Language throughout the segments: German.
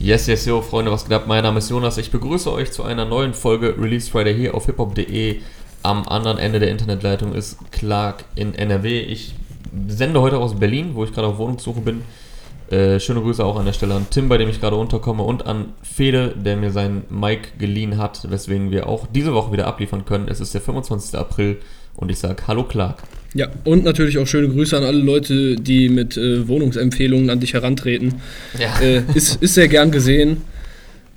Yes, yes, yo, Freunde, was geht ab? Mein Name ist Jonas. Ich begrüße euch zu einer neuen Folge Release Friday hier auf hiphop.de. Am anderen Ende der Internetleitung ist Clark in NRW. Ich sende heute aus Berlin, wo ich gerade auf Wohnungssuche bin. Äh, schöne Grüße auch an der Stelle an Tim, bei dem ich gerade unterkomme, und an Fede, der mir seinen Mic geliehen hat, weswegen wir auch diese Woche wieder abliefern können. Es ist der 25. April und ich sage Hallo Clark. Ja, und natürlich auch schöne Grüße an alle Leute, die mit äh, Wohnungsempfehlungen an dich herantreten. Ja. Äh, ist, ist sehr gern gesehen.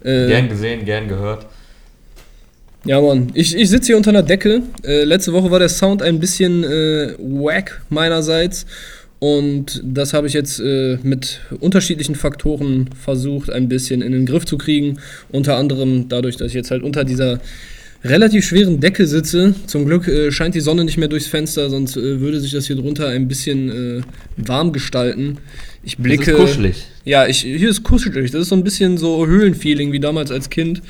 Äh, gern gesehen, gern gehört. Ja, Mann. Ich, ich sitze hier unter einer Decke. Äh, letzte Woche war der Sound ein bisschen äh, wack meinerseits. Und das habe ich jetzt äh, mit unterschiedlichen Faktoren versucht, ein bisschen in den Griff zu kriegen. Unter anderem dadurch, dass ich jetzt halt unter dieser relativ schweren Decke sitze. Zum Glück äh, scheint die Sonne nicht mehr durchs Fenster, sonst äh, würde sich das hier drunter ein bisschen äh, warm gestalten. Ich blicke. Das ist kuschelig. Ja, ich, hier ist kuschelig. Das ist so ein bisschen so Höhlenfeeling wie damals als Kind.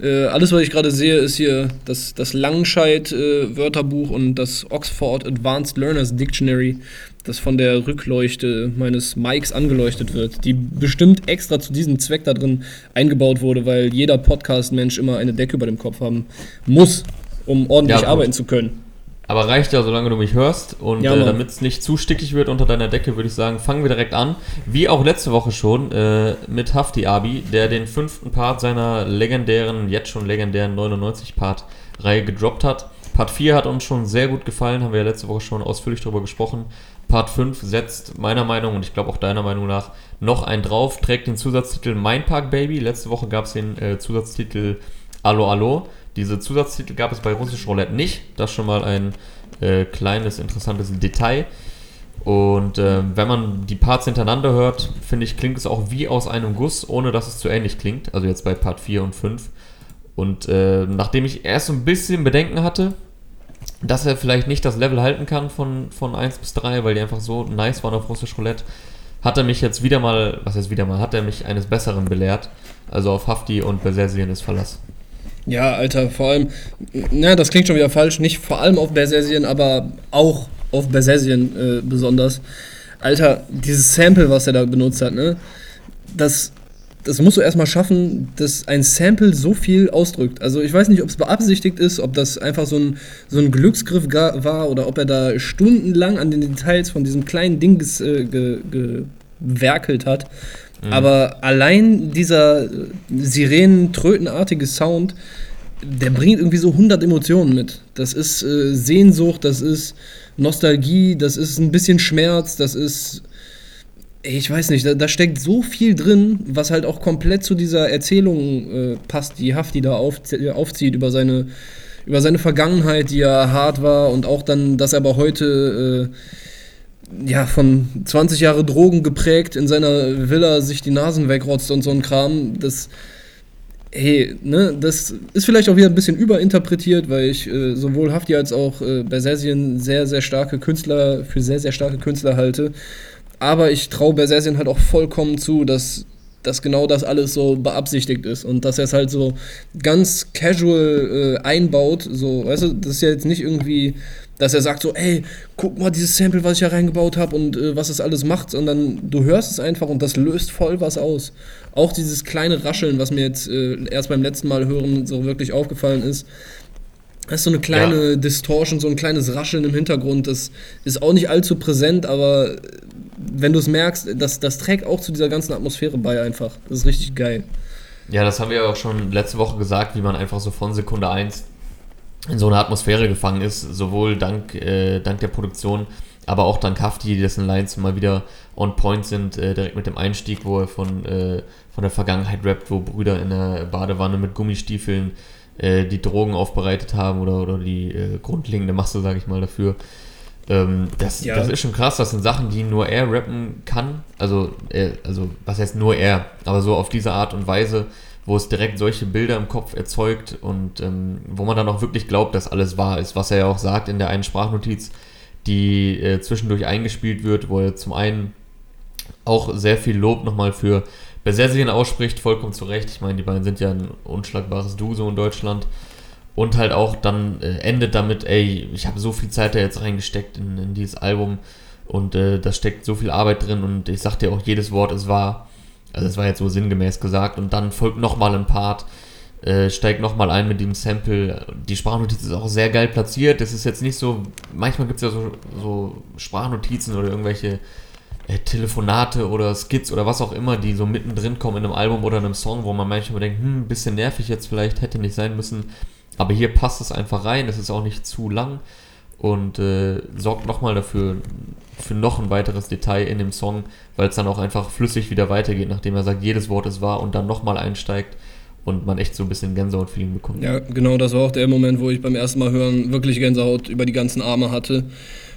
Äh, alles, was ich gerade sehe, ist hier das, das Langscheid-Wörterbuch äh, und das Oxford Advanced Learners Dictionary das von der Rückleuchte meines Mikes angeleuchtet wird, die bestimmt extra zu diesem Zweck da drin eingebaut wurde, weil jeder Podcast-Mensch immer eine Decke über dem Kopf haben muss, um ordentlich ja, arbeiten zu können. Aber reicht ja, solange du mich hörst. Und ja, äh, damit es nicht zu stickig wird unter deiner Decke, würde ich sagen, fangen wir direkt an. Wie auch letzte Woche schon äh, mit Hafti Abi, der den fünften Part seiner legendären, jetzt schon legendären 99-Part-Reihe gedroppt hat. Part 4 hat uns schon sehr gut gefallen, haben wir ja letzte Woche schon ausführlich darüber gesprochen. Part 5 setzt meiner Meinung und ich glaube auch deiner Meinung nach noch einen drauf, trägt den Zusatztitel Mein Park Baby. Letzte Woche gab es den äh, Zusatztitel Allo Allo. Diese Zusatztitel gab es bei Russisch Roulette nicht. Das schon mal ein äh, kleines, interessantes Detail. Und äh, wenn man die Parts hintereinander hört, finde ich, klingt es auch wie aus einem Guss, ohne dass es zu ähnlich klingt. Also jetzt bei Part 4 und 5. Und äh, nachdem ich erst ein bisschen Bedenken hatte, dass er vielleicht nicht das Level halten kann von, von 1 bis 3, weil die einfach so nice waren auf Russisch Roulette, hat er mich jetzt wieder mal, was heißt wieder mal, hat er mich eines Besseren belehrt. Also auf Hafti und Bersersien ist Verlass. Ja, Alter, vor allem, na, das klingt schon wieder falsch, nicht vor allem auf Bersersien, aber auch auf Bersersien äh, besonders. Alter, dieses Sample, was er da benutzt hat, ne, das das musst du erstmal schaffen, dass ein Sample so viel ausdrückt. Also ich weiß nicht, ob es beabsichtigt ist, ob das einfach so ein, so ein Glücksgriff war oder ob er da stundenlang an den Details von diesem kleinen Ding äh, gewerkelt hat. Mhm. Aber allein dieser Sirenen-trötenartige Sound, der bringt irgendwie so 100 Emotionen mit. Das ist äh, Sehnsucht, das ist Nostalgie, das ist ein bisschen Schmerz, das ist ich weiß nicht, da, da, steckt so viel drin, was halt auch komplett zu dieser Erzählung äh, passt, die Hafti da auf, aufzieht über seine, über seine Vergangenheit, die ja hart war und auch dann, dass er aber heute äh, ja von 20 Jahre Drogen geprägt in seiner Villa sich die Nasen wegrotzt und so ein Kram, das hey, ne, das ist vielleicht auch wieder ein bisschen überinterpretiert, weil ich äh, sowohl Hafti als auch äh, Bersesien sehr, sehr starke Künstler, für sehr, sehr starke Künstler halte. Aber ich traue Bersersien halt auch vollkommen zu, dass, dass genau das alles so beabsichtigt ist und dass er es halt so ganz casual äh, einbaut. So, weißt du, das ist ja jetzt nicht irgendwie, dass er sagt so, ey, guck mal dieses Sample, was ich da reingebaut habe und äh, was es alles macht, sondern du hörst es einfach und das löst voll was aus. Auch dieses kleine Rascheln, was mir jetzt äh, erst beim letzten Mal hören so wirklich aufgefallen ist, das ist so eine kleine ja. Distortion, so ein kleines Rascheln im Hintergrund. Das ist auch nicht allzu präsent, aber wenn du es merkst, das, das trägt auch zu dieser ganzen Atmosphäre bei einfach. Das ist richtig geil. Ja, das haben wir ja auch schon letzte Woche gesagt, wie man einfach so von Sekunde 1 in so eine Atmosphäre gefangen ist, sowohl dank, äh, dank der Produktion, aber auch dank Hafti, dessen Lines mal wieder on point sind, äh, direkt mit dem Einstieg, wo er von, äh, von der Vergangenheit rappt, wo Brüder in der Badewanne mit Gummistiefeln äh, die Drogen aufbereitet haben oder, oder die äh, grundlegende Masse, sage ich mal, dafür. Ähm, das, ja. das ist schon krass, das sind Sachen, die nur er rappen kann. Also, äh, also, was heißt nur er, aber so auf diese Art und Weise, wo es direkt solche Bilder im Kopf erzeugt und ähm, wo man dann auch wirklich glaubt, dass alles wahr ist, was er ja auch sagt in der einen Sprachnotiz, die äh, zwischendurch eingespielt wird, wo er zum einen auch sehr viel Lob nochmal für Besersien ausspricht, vollkommen zu Recht. Ich meine, die beiden sind ja ein unschlagbares Duo so in Deutschland. Und halt auch dann äh, endet damit, ey, ich habe so viel Zeit da jetzt reingesteckt in, in dieses Album und äh, da steckt so viel Arbeit drin und ich sag dir auch, jedes Wort ist wahr. Also das war jetzt so sinngemäß gesagt und dann folgt nochmal ein Part, äh, steigt nochmal ein mit dem Sample. Die Sprachnotiz ist auch sehr geil platziert. Das ist jetzt nicht so, manchmal gibt es ja so, so Sprachnotizen oder irgendwelche äh, Telefonate oder Skits oder was auch immer, die so mittendrin kommen in einem Album oder einem Song, wo man manchmal denkt, hm, ein bisschen nervig jetzt vielleicht, hätte nicht sein müssen. Aber hier passt es einfach rein, es ist auch nicht zu lang und äh, sorgt nochmal dafür, für noch ein weiteres Detail in dem Song, weil es dann auch einfach flüssig wieder weitergeht, nachdem er sagt, jedes Wort ist wahr und dann nochmal einsteigt und man echt so ein bisschen Gänsehaut-Feeling bekommt. Ja, genau, das war auch der Moment, wo ich beim ersten Mal hören wirklich Gänsehaut über die ganzen Arme hatte.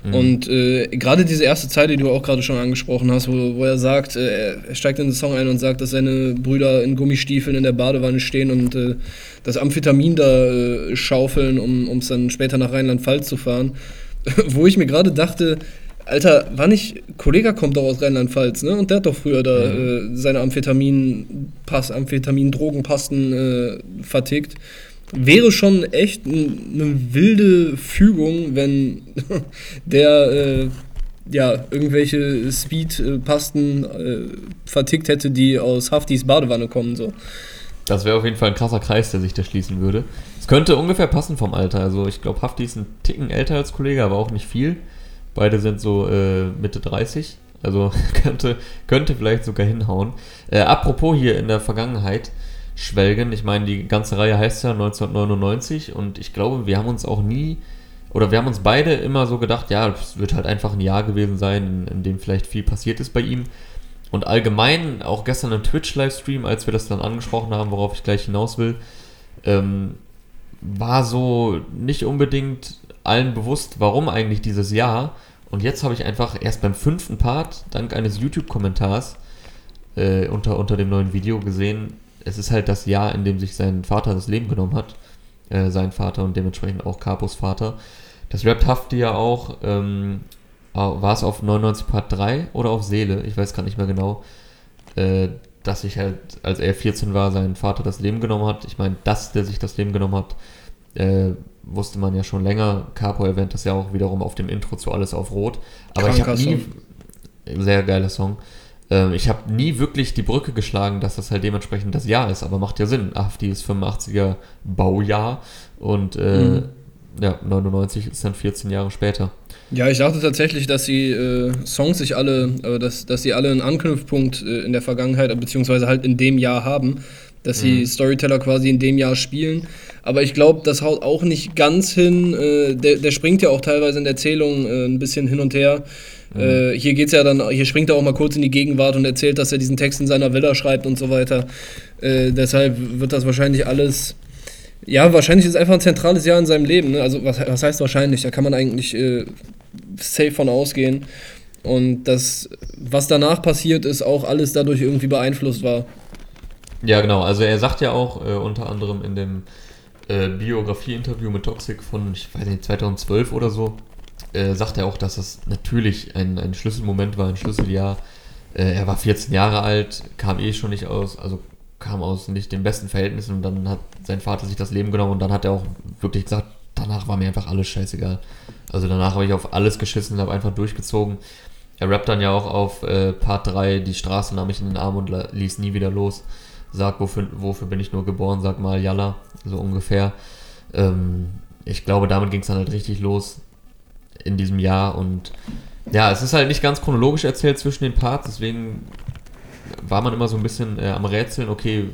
Mhm. Und äh, gerade diese erste Zeit, die du auch gerade schon angesprochen hast, wo, wo er sagt, äh, er steigt in den Song ein und sagt, dass seine Brüder in Gummistiefeln in der Badewanne stehen und äh, das Amphetamin da äh, schaufeln, um es dann später nach Rheinland-Pfalz zu fahren. wo ich mir gerade dachte, Alter, war nicht, Kollege kommt doch aus Rheinland-Pfalz, ne? Und der hat doch früher da mhm. äh, seine Amphetamin-Pass, Amphetamin-Drogenpasten äh, vertickt. Wäre schon echt eine wilde Fügung, wenn der äh, ja irgendwelche Speed-Pasten äh, vertickt hätte, die aus Haftis Badewanne kommen. So. Das wäre auf jeden Fall ein krasser Kreis, der sich da schließen würde. Es könnte ungefähr passen vom Alter. Also ich glaube, Hafti ist ein Ticken älter als Kollege, aber auch nicht viel. Beide sind so äh, Mitte 30. Also könnte, könnte vielleicht sogar hinhauen. Äh, apropos hier in der Vergangenheit schwelgen. Ich meine, die ganze Reihe heißt ja 1999 und ich glaube, wir haben uns auch nie, oder wir haben uns beide immer so gedacht, ja, es wird halt einfach ein Jahr gewesen sein, in, in dem vielleicht viel passiert ist bei ihm. Und allgemein, auch gestern im Twitch-Livestream, als wir das dann angesprochen haben, worauf ich gleich hinaus will, ähm, war so nicht unbedingt allen bewusst, warum eigentlich dieses Jahr. Und jetzt habe ich einfach erst beim fünften Part, dank eines YouTube-Kommentars äh, unter, unter dem neuen Video gesehen, es ist halt das Jahr, in dem sich sein Vater das Leben genommen hat. Äh, sein Vater und dementsprechend auch Capos Vater. Das rappt Hafti ja auch, ähm, war es auf 99 Part 3 oder auf Seele, ich weiß gar nicht mehr genau, äh, dass sich halt, als er 14 war, sein Vater das Leben genommen hat. Ich meine, dass der sich das Leben genommen hat, äh, wusste man ja schon länger. Capo erwähnt das ja auch wiederum auf dem Intro zu Alles auf Rot. Aber Kranker ich habe nie. Song. Sehr geiler Song. Ähm, ich habe nie wirklich die Brücke geschlagen, dass das halt dementsprechend das Jahr ist, aber macht ja Sinn. AfD ist 85er Baujahr und äh, mhm. ja, 99 ist dann 14 Jahre später. Ja, ich dachte tatsächlich, dass die äh, Songs sich alle, äh, dass, dass sie alle einen Anknüpfpunkt äh, in der Vergangenheit, beziehungsweise halt in dem Jahr haben dass die mhm. Storyteller quasi in dem Jahr spielen. Aber ich glaube, das haut auch nicht ganz hin. Äh, der, der, springt ja auch teilweise in der Erzählung äh, ein bisschen hin und her. Mhm. Äh, hier geht's ja dann, hier springt er auch mal kurz in die Gegenwart und erzählt, dass er diesen Text in seiner Villa schreibt und so weiter. Äh, deshalb wird das wahrscheinlich alles. Ja, wahrscheinlich ist es einfach ein zentrales Jahr in seinem Leben. Ne? Also, was, was heißt wahrscheinlich? Da kann man eigentlich äh, safe von ausgehen. Und das, was danach passiert ist, auch alles dadurch irgendwie beeinflusst war. Ja, genau. Also er sagt ja auch äh, unter anderem in dem äh, Biografie-Interview mit Toxic von, ich weiß nicht, 2012 oder so, äh, sagt er auch, dass es natürlich ein, ein Schlüsselmoment war, ein Schlüsseljahr. Äh, er war 14 Jahre alt, kam eh schon nicht aus, also kam aus nicht den besten Verhältnissen und dann hat sein Vater sich das Leben genommen und dann hat er auch wirklich gesagt, danach war mir einfach alles scheißegal. Also danach habe ich auf alles geschissen und habe einfach durchgezogen. Er rappt dann ja auch auf äh, Part 3, die Straße nahm ich in den Arm und ließ nie wieder los sag, wofür, wofür bin ich nur geboren, sag mal Yalla, so ungefähr. Ähm, ich glaube, damit ging es dann halt richtig los in diesem Jahr und ja, es ist halt nicht ganz chronologisch erzählt zwischen den Parts, deswegen war man immer so ein bisschen äh, am Rätseln, okay,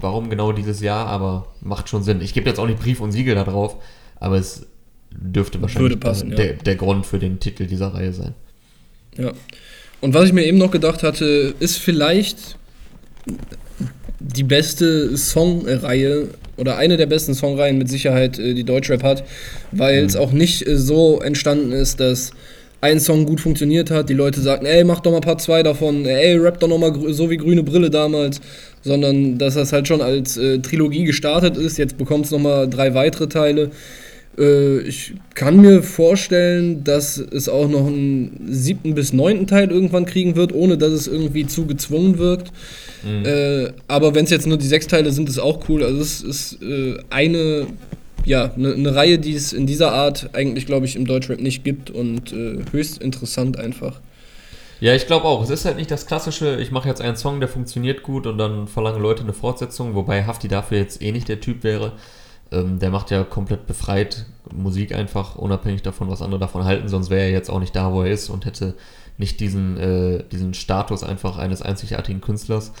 warum genau dieses Jahr, aber macht schon Sinn. Ich gebe jetzt auch nicht Brief und Siegel da drauf, aber es dürfte wahrscheinlich passen, der, ja. der Grund für den Titel dieser Reihe sein. Ja. Und was ich mir eben noch gedacht hatte, ist vielleicht die beste Songreihe oder eine der besten Songreihen mit Sicherheit, äh, die Deutschrap hat, weil es mhm. auch nicht äh, so entstanden ist, dass ein Song gut funktioniert hat, die Leute sagten, ey, mach doch mal Part 2 davon, ey, rap doch noch mal so wie Grüne Brille damals, sondern dass das halt schon als äh, Trilogie gestartet ist, jetzt bekommt es noch mal drei weitere Teile. Äh, ich kann mir vorstellen, dass es auch noch einen siebten bis neunten Teil irgendwann kriegen wird, ohne dass es irgendwie zu gezwungen wirkt. Mhm. Äh, aber wenn es jetzt nur die sechs Teile sind, ist auch cool. Also es ist äh, eine, ja, eine ne Reihe, die es in dieser Art eigentlich, glaube ich, im Deutschrap nicht gibt und äh, höchst interessant einfach. Ja, ich glaube auch. Es ist halt nicht das klassische, ich mache jetzt einen Song, der funktioniert gut und dann verlangen Leute eine Fortsetzung, wobei Hafti dafür jetzt eh nicht der Typ wäre. Ähm, der macht ja komplett befreit Musik einfach, unabhängig davon, was andere davon halten, sonst wäre er jetzt auch nicht da, wo er ist und hätte nicht diesen, äh, diesen Status einfach eines einzigartigen Künstlers.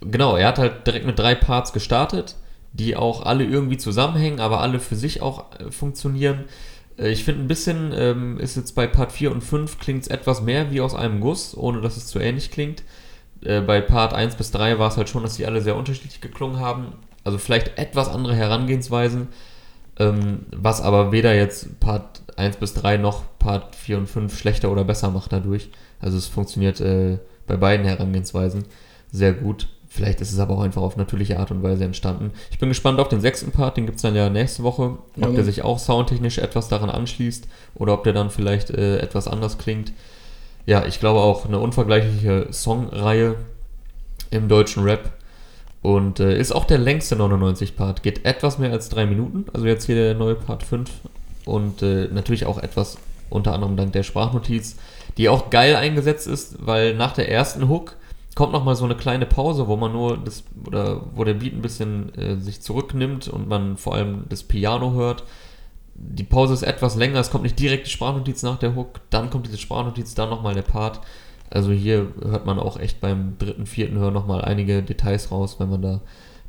Genau, er hat halt direkt mit drei Parts gestartet, die auch alle irgendwie zusammenhängen, aber alle für sich auch äh, funktionieren. Äh, ich finde ein bisschen ähm, ist jetzt bei Part 4 und 5 klingt es etwas mehr wie aus einem Guss, ohne dass es zu ähnlich klingt. Äh, bei Part 1 bis 3 war es halt schon, dass die alle sehr unterschiedlich geklungen haben. Also vielleicht etwas andere Herangehensweisen, ähm, was aber weder jetzt Part 1 bis 3 noch Part 4 und 5 schlechter oder besser macht dadurch. Also es funktioniert äh, bei beiden Herangehensweisen sehr gut. Vielleicht ist es aber auch einfach auf natürliche Art und Weise entstanden. Ich bin gespannt auf den sechsten Part, den gibt es dann ja nächste Woche. Ob ja, der sich auch soundtechnisch etwas daran anschließt oder ob der dann vielleicht äh, etwas anders klingt. Ja, ich glaube auch eine unvergleichliche Songreihe im deutschen Rap. Und äh, ist auch der längste 99-Part. Geht etwas mehr als drei Minuten. Also jetzt hier der neue Part 5. Und äh, natürlich auch etwas unter anderem dank der Sprachnotiz, die auch geil eingesetzt ist, weil nach der ersten Hook kommt noch mal so eine kleine Pause, wo man nur das oder wo der Beat ein bisschen äh, sich zurücknimmt und man vor allem das Piano hört. Die Pause ist etwas länger, es kommt nicht direkt die Sprachnotiz nach der Hook, dann kommt diese Sprachnotiz, dann noch mal der Part. Also hier hört man auch echt beim dritten, vierten Hören noch mal einige Details raus, wenn man da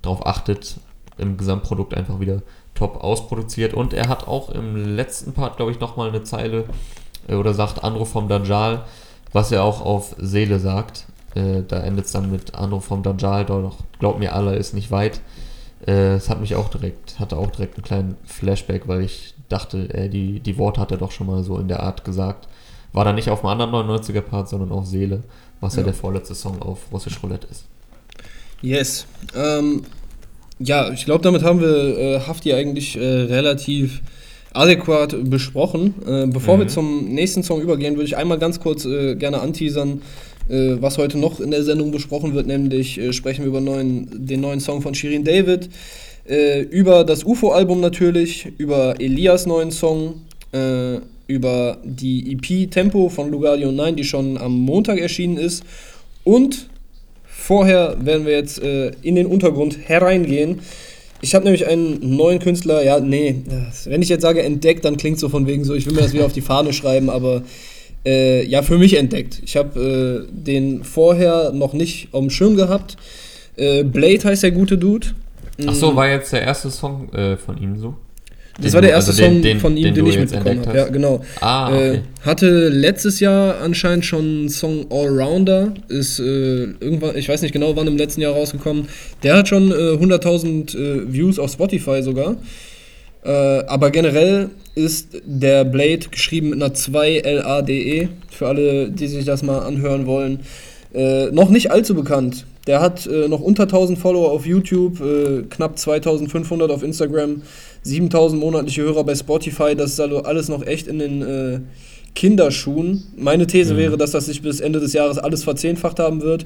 drauf achtet. Im Gesamtprodukt einfach wieder top ausproduziert. Und er hat auch im letzten Part, glaube ich, noch mal eine Zeile äh, oder sagt Anruf vom Dajjal, was er auch auf Seele sagt. Äh, da endet es dann mit Anruf vom Dajjal, doch glaubt mir, Allah ist nicht weit. Äh, es hat mich auch direkt, hatte auch direkt einen kleinen Flashback, weil ich dachte, äh, die, die Worte hat er doch schon mal so in der Art gesagt. War dann nicht auf einem anderen 99er-Part, sondern auf Seele, was ja. ja der vorletzte Song auf Russisch Roulette ist. Yes. Ähm, ja, ich glaube, damit haben wir äh, Hafti eigentlich äh, relativ adäquat besprochen. Äh, bevor mhm. wir zum nächsten Song übergehen, würde ich einmal ganz kurz äh, gerne anteasern, äh, was heute noch in der Sendung besprochen wird, nämlich äh, sprechen wir über neuen, den neuen Song von Shirin David, äh, über das UFO-Album natürlich, über Elias neuen Song, äh, über die EP Tempo von Lugardio 9, die schon am Montag erschienen ist und vorher werden wir jetzt in den Untergrund hereingehen. Ich habe nämlich einen neuen Künstler, ja, nee, wenn ich jetzt sage entdeckt, dann klingt so von wegen so, ich will mir das wieder auf die Fahne schreiben, aber äh, ja, für mich entdeckt. Ich habe äh, den vorher noch nicht auf dem Schirm gehabt. Äh, Blade heißt der gute Dude. Ach so, mhm. war jetzt der erste Song äh, von ihm so? Das den war der erste also Song den, von ihm, den, ich mitbekommen habe. Ja, genau. Ah, okay. äh, hatte letztes Jahr anscheinend schon einen Song Allrounder. Ist äh, irgendwann, ich weiß nicht genau, wann im letzten Jahr rausgekommen. Der hat schon äh, 100.000 äh, Views auf Spotify sogar. Äh, aber generell ist der Blade geschrieben mit einer 2 LADE, für alle, die sich das mal anhören wollen. Äh, noch nicht allzu bekannt. Der hat äh, noch unter 1000 Follower auf YouTube, äh, knapp 2500 auf Instagram, 7000 monatliche Hörer bei Spotify. Das ist also alles noch echt in den äh, Kinderschuhen. Meine These mhm. wäre, dass das sich bis Ende des Jahres alles verzehnfacht haben wird.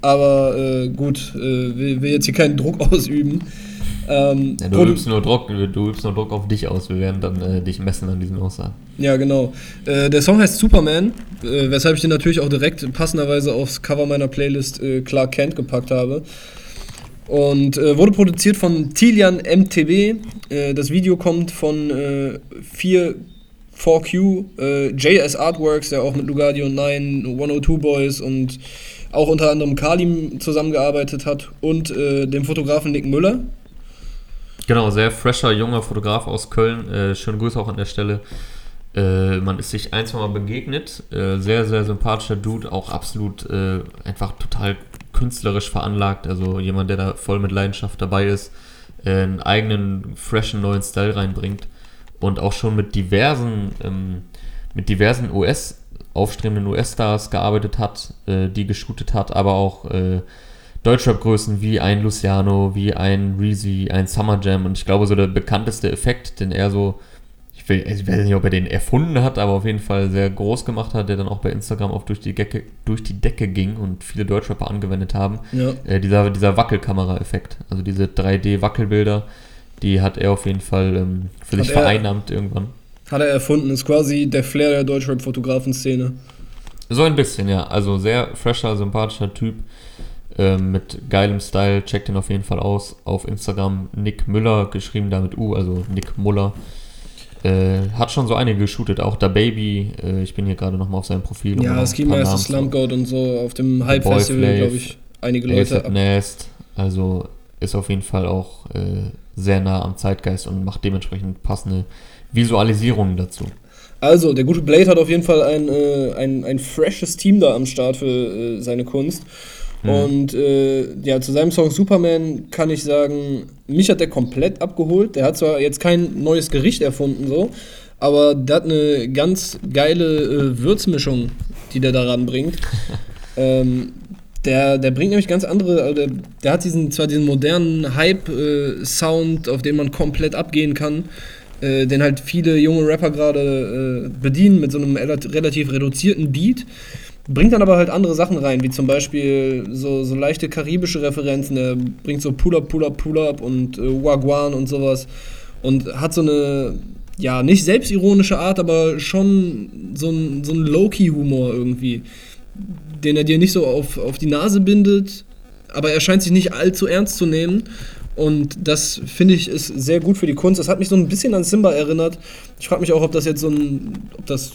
Aber äh, gut, will, will jetzt hier keinen Druck ausüben. Ähm, ja, du, übst nur Druck, du übst nur Druck auf dich aus. Wir werden dann äh, dich messen an diesen Aussagen. Ja, genau. Äh, der Song heißt Superman, äh, weshalb ich den natürlich auch direkt passenderweise aufs Cover meiner Playlist äh, Clark Kent gepackt habe. Und äh, wurde produziert von Tilian MTB. Äh, das Video kommt von äh, 4 4Q, JS Artworks, der auch mit Lugardio 9, 102 Boys und auch unter anderem Kalim zusammengearbeitet hat und dem Fotografen Nick Müller. Genau, sehr fresher, junger Fotograf aus Köln. Äh, schöne Grüße auch an der Stelle. Äh, man ist sich ein, zwei Mal begegnet. Äh, sehr, sehr sympathischer Dude, auch absolut äh, einfach total künstlerisch veranlagt. Also jemand, der da voll mit Leidenschaft dabei ist, äh, einen eigenen, freshen, neuen Style reinbringt und auch schon mit diversen, ähm, mit diversen US, aufstrebenden US-Stars gearbeitet hat, äh, die geshootet hat, aber auch Deutschrap-Größen wie ein Luciano, wie ein Reezy, ein Summer Jam und ich glaube so der bekannteste Effekt, den er so, ich, will, ich weiß nicht, ob er den erfunden hat, aber auf jeden Fall sehr groß gemacht hat, der dann auch bei Instagram oft durch die, Decke, durch die Decke ging und viele Deutschrapper angewendet haben, ja. äh, dieser, dieser Wackelkamera-Effekt, also diese 3D-Wackelbilder, die hat er auf jeden Fall ähm, für hat sich vereinnahmt irgendwann. Hat er erfunden, ist quasi der Flair der Deutschrap-Fotografen-Szene. So ein bisschen, ja. Also sehr fresher, sympathischer Typ äh, mit geilem Style. Checkt ihn auf jeden Fall aus. Auf Instagram Nick Müller, geschrieben damit U, also Nick Muller. Äh, hat schon so einige geshootet, auch da Baby. Äh, ich bin hier gerade nochmal auf seinem Profil. Ja, Ski Master, Slump God und so auf dem Hype-Festival, glaube ich, einige Leute. Ab. Nest, also ist auf jeden Fall auch äh, sehr nah am Zeitgeist und macht dementsprechend passende Visualisierungen dazu. Also, der gute Blade hat auf jeden Fall ein, äh, ein, ein freshes Team da am Start für äh, seine Kunst. Mhm. Und äh, ja, zu seinem Song Superman kann ich sagen, mich hat der komplett abgeholt. Der hat zwar jetzt kein neues Gericht erfunden, so, aber der hat eine ganz geile äh, Würzmischung, die der daran bringt. ähm, der, der bringt nämlich ganz andere, also der, der hat diesen, zwar diesen modernen Hype-Sound, äh, auf den man komplett abgehen kann, äh, den halt viele junge Rapper gerade äh, bedienen mit so einem relativ reduzierten Beat. Bringt dann aber halt andere Sachen rein, wie zum Beispiel so, so leichte karibische Referenzen. Er bringt so Pull-Up, Pull-Up, Pull-Up und äh, Wagwan und sowas. Und hat so eine, ja, nicht selbstironische Art, aber schon so ein, so ein Low-Key-Humor irgendwie, den er dir nicht so auf, auf die Nase bindet, aber er scheint sich nicht allzu ernst zu nehmen. Und das finde ich ist sehr gut für die Kunst. Das hat mich so ein bisschen an Simba erinnert. Ich frage mich auch, ob das jetzt so ein, ob das,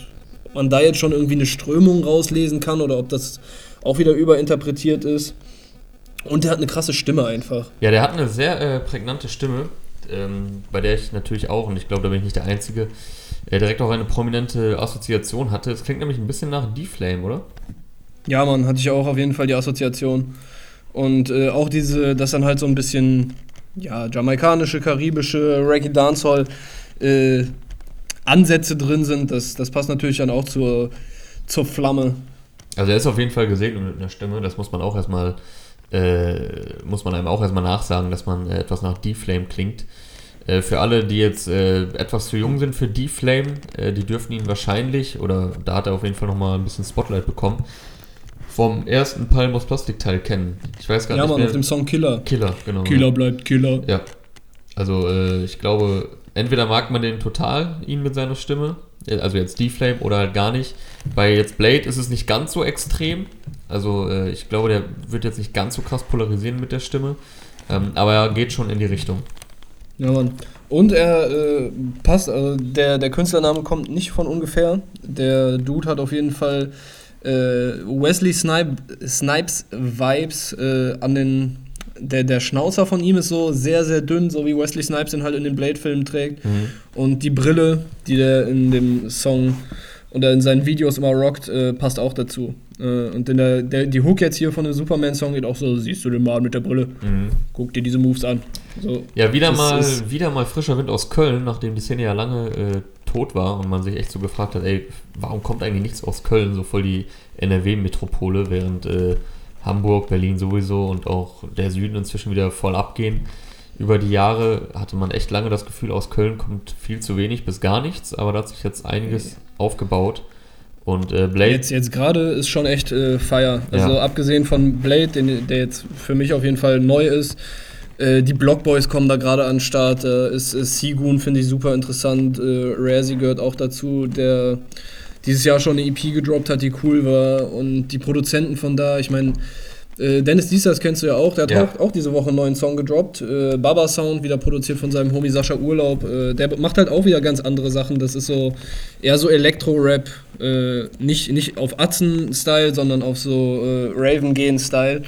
man da jetzt schon irgendwie eine Strömung rauslesen kann oder ob das auch wieder überinterpretiert ist. Und der hat eine krasse Stimme einfach. Ja, der hat eine sehr äh, prägnante Stimme, ähm, bei der ich natürlich auch, und ich glaube, da bin ich nicht der Einzige, äh, direkt auch eine prominente Assoziation hatte. Es klingt nämlich ein bisschen nach D-Flame, oder? Ja, man, hatte ich auch auf jeden Fall die Assoziation. Und äh, auch diese, das dann halt so ein bisschen ja, jamaikanische, karibische, Reggae Dancehall äh, Ansätze drin sind, das, das passt natürlich dann auch zur, zur Flamme. Also er ist auf jeden Fall gesegnet mit einer Stimme, das muss man auch erstmal, äh, muss man einem auch erstmal nachsagen, dass man äh, etwas nach D-Flame klingt. Äh, für alle, die jetzt äh, etwas zu jung sind für D-Flame, äh, die dürfen ihn wahrscheinlich, oder da hat er auf jeden Fall nochmal ein bisschen Spotlight bekommen, vom ersten Palmos Plastikteil kennen. Ich weiß gar ja, nicht. Ja, man, auf dem Song Killer. Killer, genau. Killer bleibt Killer. Ja. Also, äh, ich glaube, entweder mag man den total, ihn mit seiner Stimme, also jetzt D-Flame oder halt gar nicht. Bei jetzt Blade ist es nicht ganz so extrem. Also, äh, ich glaube, der wird jetzt nicht ganz so krass polarisieren mit der Stimme. Ähm, aber er geht schon in die Richtung. Ja, Mann. Und er äh, passt, also der, der Künstlername kommt nicht von ungefähr. Der Dude hat auf jeden Fall äh, Wesley Snipe, Snipes Vibes äh, an den. Der, der Schnauzer von ihm ist so sehr, sehr dünn, so wie Wesley Snipes den halt in den Blade-Filmen trägt. Mhm. Und die Brille, die der in dem Song oder in seinen Videos immer rockt, äh, passt auch dazu. Äh, und in der, der, die Hook jetzt hier von dem Superman-Song geht auch so: Siehst du den Mann mit der Brille? Mhm. Guck dir diese Moves an. So, ja, wieder mal, wieder mal frischer Wind aus Köln, nachdem die Szene ja lange äh, tot war und man sich echt so gefragt hat, ey, warum kommt eigentlich nichts aus Köln, so voll die NRW-Metropole, während äh, Hamburg, Berlin sowieso und auch der Süden inzwischen wieder voll abgehen. Über die Jahre hatte man echt lange das Gefühl, aus Köln kommt viel zu wenig bis gar nichts, aber da hat sich jetzt einiges aufgebaut. Und äh, Blade. Jetzt, jetzt gerade ist schon echt äh, Feier. Also ja. abgesehen von Blade, den, der jetzt für mich auf jeden Fall neu ist, äh, die Blockboys kommen da gerade an den Start. Äh, ist, ist Sigun, finde ich super interessant. Äh, Razzie gehört auch dazu, der dieses Jahr schon eine EP gedroppt hat, die cool war. Und die Produzenten von da, ich meine, äh, Dennis Diesers kennst du ja auch, der hat ja. auch, auch, diese Woche einen neuen Song gedroppt. Äh, Baba Sound, wieder produziert von seinem Homie Sascha Urlaub. Äh, der macht halt auch wieder ganz andere Sachen. Das ist so eher so Elektro-Rap. Äh, nicht, nicht auf Atzen-Style, sondern auf so äh, Raven-Gehen-Style.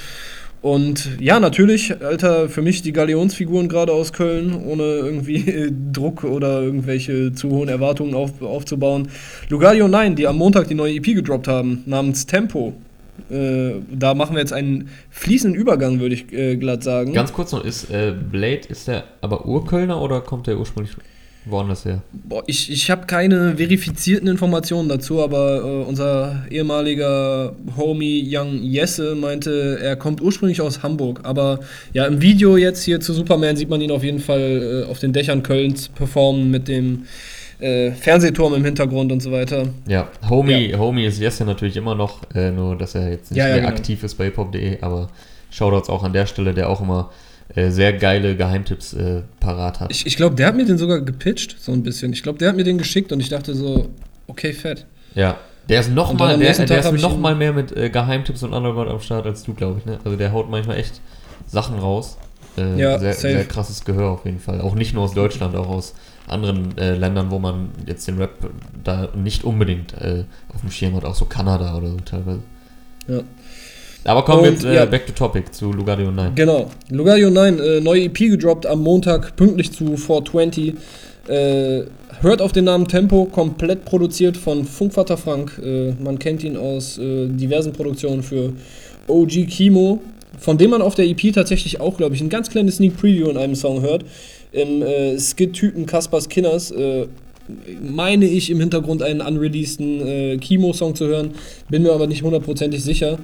Und ja, natürlich, Alter, für mich die Galionsfiguren gerade aus Köln, ohne irgendwie Druck oder irgendwelche zu hohen Erwartungen auf, aufzubauen. Lugario 9, die am Montag die neue EP gedroppt haben, namens Tempo. Äh, da machen wir jetzt einen fließenden Übergang, würde ich äh, glatt sagen. Ganz kurz noch, ist äh, Blade, ist der aber Urkölner oder kommt der ursprünglich woanders her? Boah, ich ich habe keine verifizierten Informationen dazu, aber äh, unser ehemaliger Homie Young Jesse meinte, er kommt ursprünglich aus Hamburg. Aber ja, im Video jetzt hier zu Superman sieht man ihn auf jeden Fall äh, auf den Dächern Kölns performen mit dem äh, Fernsehturm im Hintergrund und so weiter. Ja, Homie, ja. Homie ist Jesse natürlich immer noch, äh, nur dass er jetzt nicht ja, ja, mehr genau. aktiv ist bei hiphop.de, aber Shoutouts auch an der Stelle, der auch immer sehr geile Geheimtipps äh, parat hat. Ich, ich glaube, der hat mir den sogar gepitcht, so ein bisschen. Ich glaube, der hat mir den geschickt und ich dachte so, okay, fett. Ja. Der ist noch mal, der, der ist noch mal mehr mit äh, Geheimtipps und Underground am Start als du, glaube ich. Ne? Also der haut manchmal echt Sachen raus. Äh, ja, sehr, sehr, krasses Gehör auf jeden Fall. Auch nicht nur aus Deutschland, auch aus anderen äh, Ländern, wo man jetzt den Rap da nicht unbedingt äh, auf dem Schirm hat, auch so Kanada oder so teilweise. Ja. Aber kommen wir jetzt äh, ja. back to topic zu Lugario 9. Genau. Lugario 9, äh, neue EP gedroppt am Montag, pünktlich zu 420. Äh, hört auf den Namen Tempo, komplett produziert von Funkvater Frank. Äh, man kennt ihn aus äh, diversen Produktionen für OG Kimo, von dem man auf der EP tatsächlich auch, glaube ich, ein ganz kleines Sneak Preview in einem Song hört. Im äh, Skit-Typen Kaspers Kinners äh, meine ich im Hintergrund einen unreleaseden äh, Kimo-Song zu hören, bin mir aber nicht hundertprozentig sicher.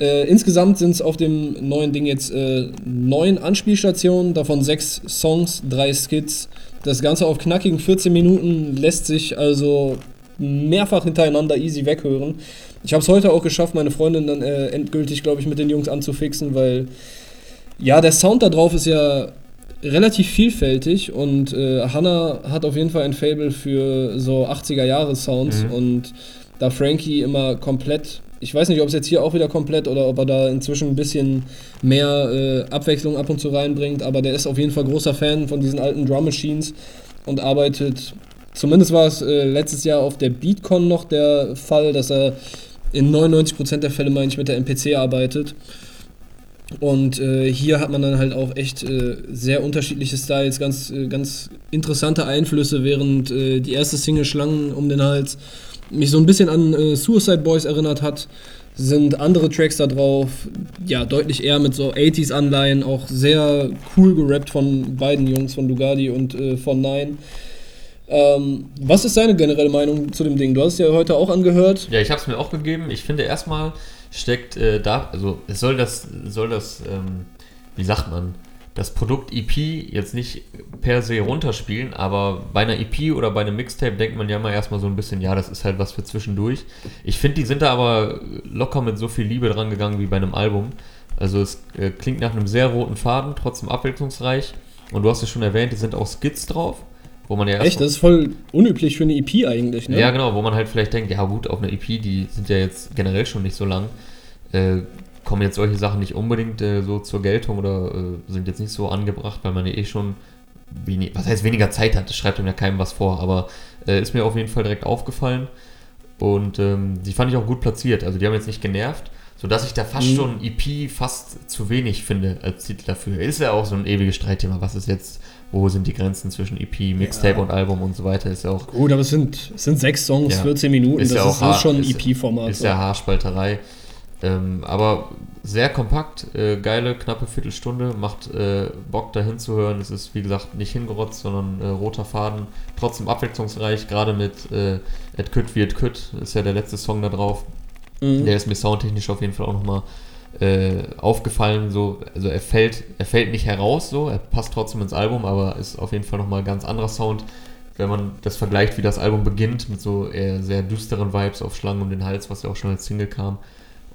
Äh, insgesamt sind es auf dem neuen Ding jetzt äh, neun Anspielstationen, davon sechs Songs, drei Skits. Das Ganze auf knackigen 14 Minuten lässt sich also mehrfach hintereinander easy weghören. Ich habe es heute auch geschafft, meine Freundin dann äh, endgültig, glaube ich, mit den Jungs anzufixen, weil ja, der Sound da drauf ist ja relativ vielfältig und äh, Hannah hat auf jeden Fall ein Fable für so 80er Jahre Sounds mhm. und da Frankie immer komplett ich weiß nicht, ob es jetzt hier auch wieder komplett oder ob er da inzwischen ein bisschen mehr äh, Abwechslung ab und zu reinbringt, aber der ist auf jeden Fall großer Fan von diesen alten Drum Machines und arbeitet, zumindest war es äh, letztes Jahr auf der Beatcon noch der Fall, dass er in 99% der Fälle, meine ich, mit der MPC arbeitet. Und äh, hier hat man dann halt auch echt äh, sehr unterschiedliche Styles, ganz, äh, ganz interessante Einflüsse, während äh, die erste Single Schlangen um den Hals mich so ein bisschen an äh, Suicide Boys erinnert hat, sind andere Tracks da drauf, ja, deutlich eher mit so 80s-Anleihen, auch sehr cool gerappt von beiden Jungs, von Lugardi und äh, von Nine. Ähm, was ist deine generelle Meinung zu dem Ding? Du hast es ja heute auch angehört. Ja, ich habe es mir auch gegeben. Ich finde erstmal steckt äh, da, also es soll das, soll das, ähm, wie sagt man, das Produkt EP jetzt nicht per se runterspielen, aber bei einer EP oder bei einem Mixtape denkt man ja immer erstmal so ein bisschen, ja, das ist halt was für zwischendurch. Ich finde, die sind da aber locker mit so viel Liebe dran gegangen wie bei einem Album. Also es äh, klingt nach einem sehr roten Faden, trotzdem abwechslungsreich. Und du hast es schon erwähnt, es sind auch Skits drauf. Wo man ja Echt, das ist voll unüblich für eine EP eigentlich, ne? Ja, genau, wo man halt vielleicht denkt, ja gut, auf einer EP, die sind ja jetzt generell schon nicht so lang. Äh, kommen jetzt solche Sachen nicht unbedingt äh, so zur Geltung oder äh, sind jetzt nicht so angebracht, weil man ja eh schon wenig, was heißt weniger Zeit hat, das schreibt ihm ja keinem was vor, aber äh, ist mir auf jeden Fall direkt aufgefallen und ähm, die fand ich auch gut platziert, also die haben jetzt nicht genervt, sodass ich da fast mhm. schon EP fast zu wenig finde als Titel dafür. Ist ja auch so ein ewiges Streitthema, was ist jetzt, wo sind die Grenzen zwischen EP, Mixtape ja. und Album und so weiter, ist ja auch... Gut, aber es sind, es sind sechs Songs, ja. 14 Minuten, ist das ja auch ist, ist schon EP-Format. Ist ja Haarspalterei. Ähm, aber sehr kompakt, äh, geile, knappe Viertelstunde, macht äh, Bock da hinzuhören. Es ist, wie gesagt, nicht hingerotzt, sondern äh, roter Faden. Trotzdem abwechslungsreich, gerade mit äh, Et Kütt wie Et Kütt, ist ja der letzte Song da drauf. Mhm. Der ist mir soundtechnisch auf jeden Fall auch nochmal äh, aufgefallen. So, also er fällt, er fällt nicht heraus, so, er passt trotzdem ins Album, aber ist auf jeden Fall nochmal ein ganz anderer Sound. Wenn man das vergleicht, wie das Album beginnt, mit so eher sehr düsteren Vibes auf Schlangen um den Hals, was ja auch schon als Single kam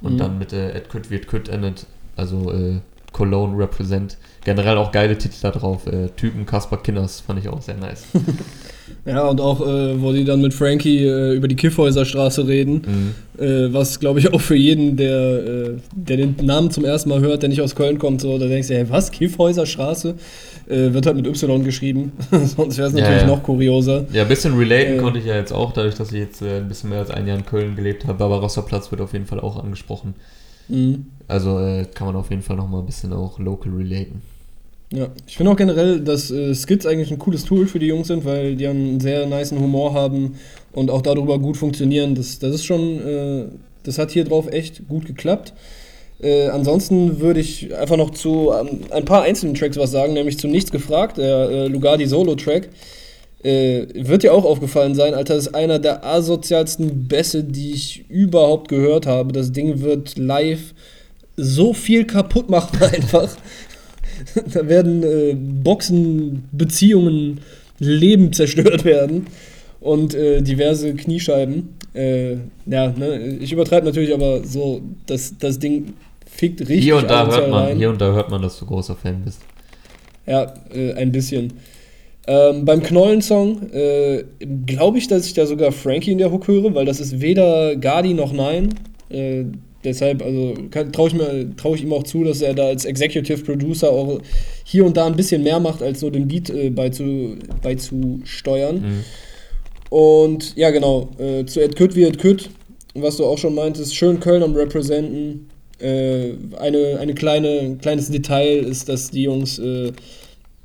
und mhm. dann mit äh, Ed Kütt wird Kütt endet, also äh, Cologne Represent. Generell auch geile Titel da drauf. Äh, Typen Kaspar Kinners fand ich auch sehr nice. ja, und auch, äh, wo die dann mit Frankie äh, über die Kiffhäuserstraße reden, mhm. Äh, was glaube ich auch für jeden, der, äh, der den Namen zum ersten Mal hört, der nicht aus Köln kommt, so, da denkst du, hey, was, Kiffhäuserstraße? Äh, wird halt mit Y geschrieben, sonst wäre es natürlich ja, ja. noch kurioser. Ja, ein bisschen relaten konnte ich ja jetzt auch, dadurch, dass ich jetzt ein bisschen mehr als ein Jahr in Köln gelebt habe. Barbarossa-Platz wird auf jeden Fall auch angesprochen. Mhm. Also kann man auf jeden Fall noch mal ein bisschen auch local relaten. Ja, ich finde auch generell, dass äh, Skits eigentlich ein cooles Tool für die Jungs sind, weil die einen sehr niceen Humor haben und auch darüber gut funktionieren. Das, das ist schon, äh, das hat hier drauf echt gut geklappt. Äh, ansonsten würde ich einfach noch zu ähm, ein paar einzelnen Tracks was sagen, nämlich zu Nichts gefragt, der äh, Lugardi Solo-Track. Äh, wird dir auch aufgefallen sein, Alter, das ist einer der asozialsten Bässe, die ich überhaupt gehört habe. Das Ding wird live so viel kaputt machen einfach. da werden äh, Boxen, Beziehungen, Leben zerstört werden und äh, diverse Kniescheiben. Äh, ja, ne, ich übertreibe natürlich, aber so, das, das Ding fickt richtig hier und da hört man, rein. Hier und da hört man, dass du großer Fan bist. Ja, äh, ein bisschen. Ähm, beim Knollen-Song äh, glaube ich, dass ich da sogar Frankie in der Hook höre, weil das ist weder Gardi noch Nein. Äh, deshalb, also traue ich, trau ich ihm auch zu, dass er da als Executive Producer auch hier und da ein bisschen mehr macht, als nur den Beat äh, beizu, beizusteuern. Mhm. Und ja, genau, äh, zu Ed Kütt wie Ed Kütt, was du auch schon meintest, schön Köln am Representen. Äh, eine, eine kleine, ein kleines Detail ist, dass die Jungs äh,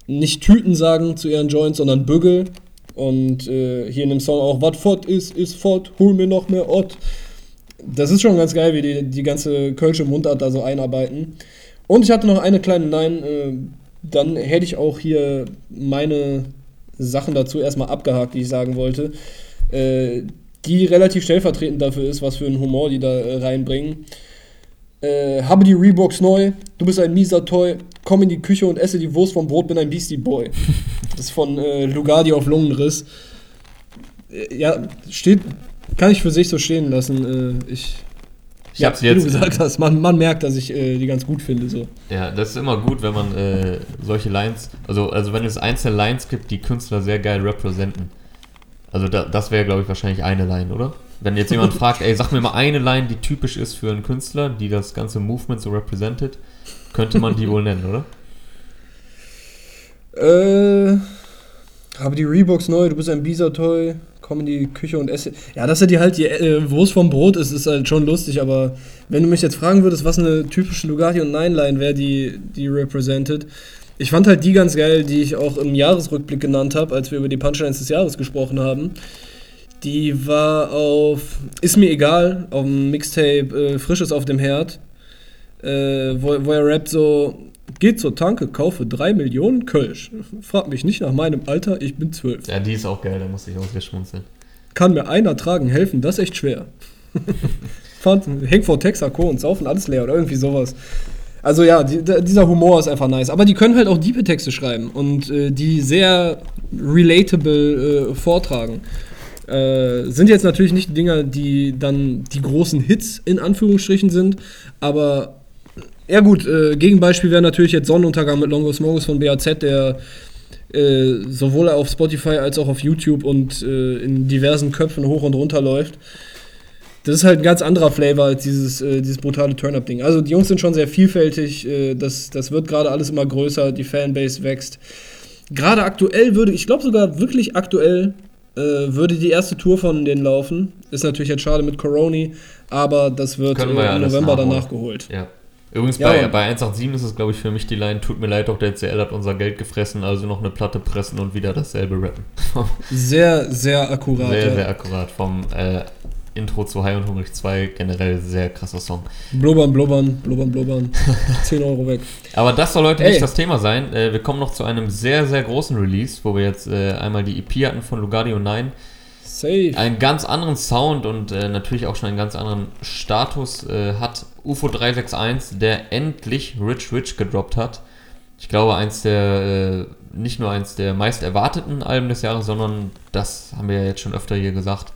nicht Tüten sagen zu ihren Joints, sondern Bügel. Und äh, hier in dem Song auch, was fort ist, ist fort, hol mir noch mehr Ott. Das ist schon ganz geil, wie die die ganze kölsche Mundart da so einarbeiten. Und ich hatte noch eine kleine Nein, äh, dann hätte ich auch hier meine Sachen dazu erstmal abgehakt, die ich sagen wollte. Äh, die relativ stellvertretend dafür ist, was für einen Humor die da äh, reinbringen. Äh, habe die Reeboks neu, du bist ein mieser Toy, komm in die Küche und esse die Wurst vom Brot, bin ein Beastie Boy. Das ist von äh, Lugardi auf Lungenriss. Äh, ja, steht, kann ich für sich so stehen lassen. Äh, ich ich ja, hab's jetzt. Wie du gesagt hast, man, man merkt, dass ich äh, die ganz gut finde. So. Ja, das ist immer gut, wenn man äh, solche Lines, also, also wenn es einzelne Lines gibt, die Künstler sehr geil representen. Also da, das wäre, glaube ich, wahrscheinlich eine Line, oder? Wenn jetzt jemand fragt, ey, sag mir mal eine Line, die typisch ist für einen Künstler, die das ganze Movement so represented, könnte man die wohl nennen, oder? Äh, habe die Reeboks neu, du bist ein Bisa-Toy, komm in die Küche und esse. Ja, dass er die halt die äh, Wurst vom Brot ist, ist halt schon lustig, aber wenn du mich jetzt fragen würdest, was eine typische Lugatti und Nein-Line wäre, die, die represented, ich fand halt die ganz geil, die ich auch im Jahresrückblick genannt habe, als wir über die Punchlines des Jahres gesprochen haben. Die war auf Ist mir egal, auf dem Mixtape äh, Frisches auf dem Herd, äh, wo, wo er rappt so, geht zur Tanke, kaufe 3 Millionen Kölsch. Frag mich nicht nach meinem Alter, ich bin 12. Ja, die ist auch geil, da muss ich auch schmunzeln. Kann mir einer tragen, helfen, das ist echt schwer. Fand, häng vor Texaco und saufen alles leer oder irgendwie sowas. Also ja, die, dieser Humor ist einfach nice. Aber die können halt auch diepe Texte schreiben und äh, die sehr relatable äh, vortragen. Äh, sind jetzt natürlich nicht Dinger, die dann die großen Hits in Anführungsstrichen sind, aber ja gut, äh, Gegenbeispiel wäre natürlich jetzt Sonnenuntergang mit Longos Morgus von BAZ, der äh, sowohl auf Spotify als auch auf YouTube und äh, in diversen Köpfen hoch und runter läuft. Das ist halt ein ganz anderer Flavor als dieses, äh, dieses brutale Turn-Up-Ding. Also die Jungs sind schon sehr vielfältig, äh, das, das wird gerade alles immer größer, die Fanbase wächst. Gerade aktuell würde, ich glaube sogar wirklich aktuell, äh, würde die erste Tour von denen laufen. Ist natürlich jetzt schade mit Coroni, aber das wird im November danach geholt. Ja. Übrigens ja, bei, bei 187 ist es, glaube ich, für mich die Line, tut mir leid, doch der CL hat unser Geld gefressen, also noch eine Platte pressen und wieder dasselbe rappen. sehr, sehr akkurat. Sehr, ja. sehr akkurat. Vom äh, Intro zu High und Hungrig 2 generell sehr krasser Song. Blubbern, blubbern, blubbern, blubbern. 10 Euro weg. Aber das soll heute Ey. nicht das Thema sein. Äh, wir kommen noch zu einem sehr, sehr großen Release, wo wir jetzt äh, einmal die EP hatten von Lugardio 9. Safe. Einen ganz anderen Sound und äh, natürlich auch schon einen ganz anderen Status äh, hat UFO 361, der endlich Rich Rich gedroppt hat. Ich glaube, eins der, äh, nicht nur eins der meist erwarteten Alben des Jahres, sondern das haben wir ja jetzt schon öfter hier gesagt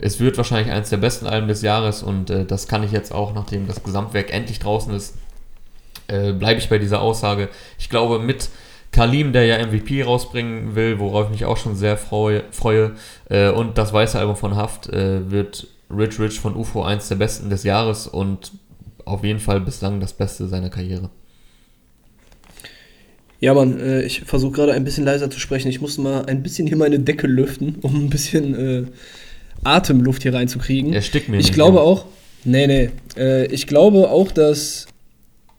es wird wahrscheinlich eines der besten Alben des Jahres und äh, das kann ich jetzt auch, nachdem das Gesamtwerk endlich draußen ist, äh, bleibe ich bei dieser Aussage. Ich glaube, mit Kalim, der ja MVP rausbringen will, worauf ich mich auch schon sehr freue, freue äh, und das weiße Album von Haft, äh, wird Rich Rich von UFO eins der besten des Jahres und auf jeden Fall bislang das Beste seiner Karriere. Ja, Mann, äh, ich versuche gerade ein bisschen leiser zu sprechen. Ich muss mal ein bisschen hier meine Decke lüften, um ein bisschen äh, Atemluft hier reinzukriegen. Erstickt mir Ich glaube ja. auch, nee, nee, ich glaube auch, dass,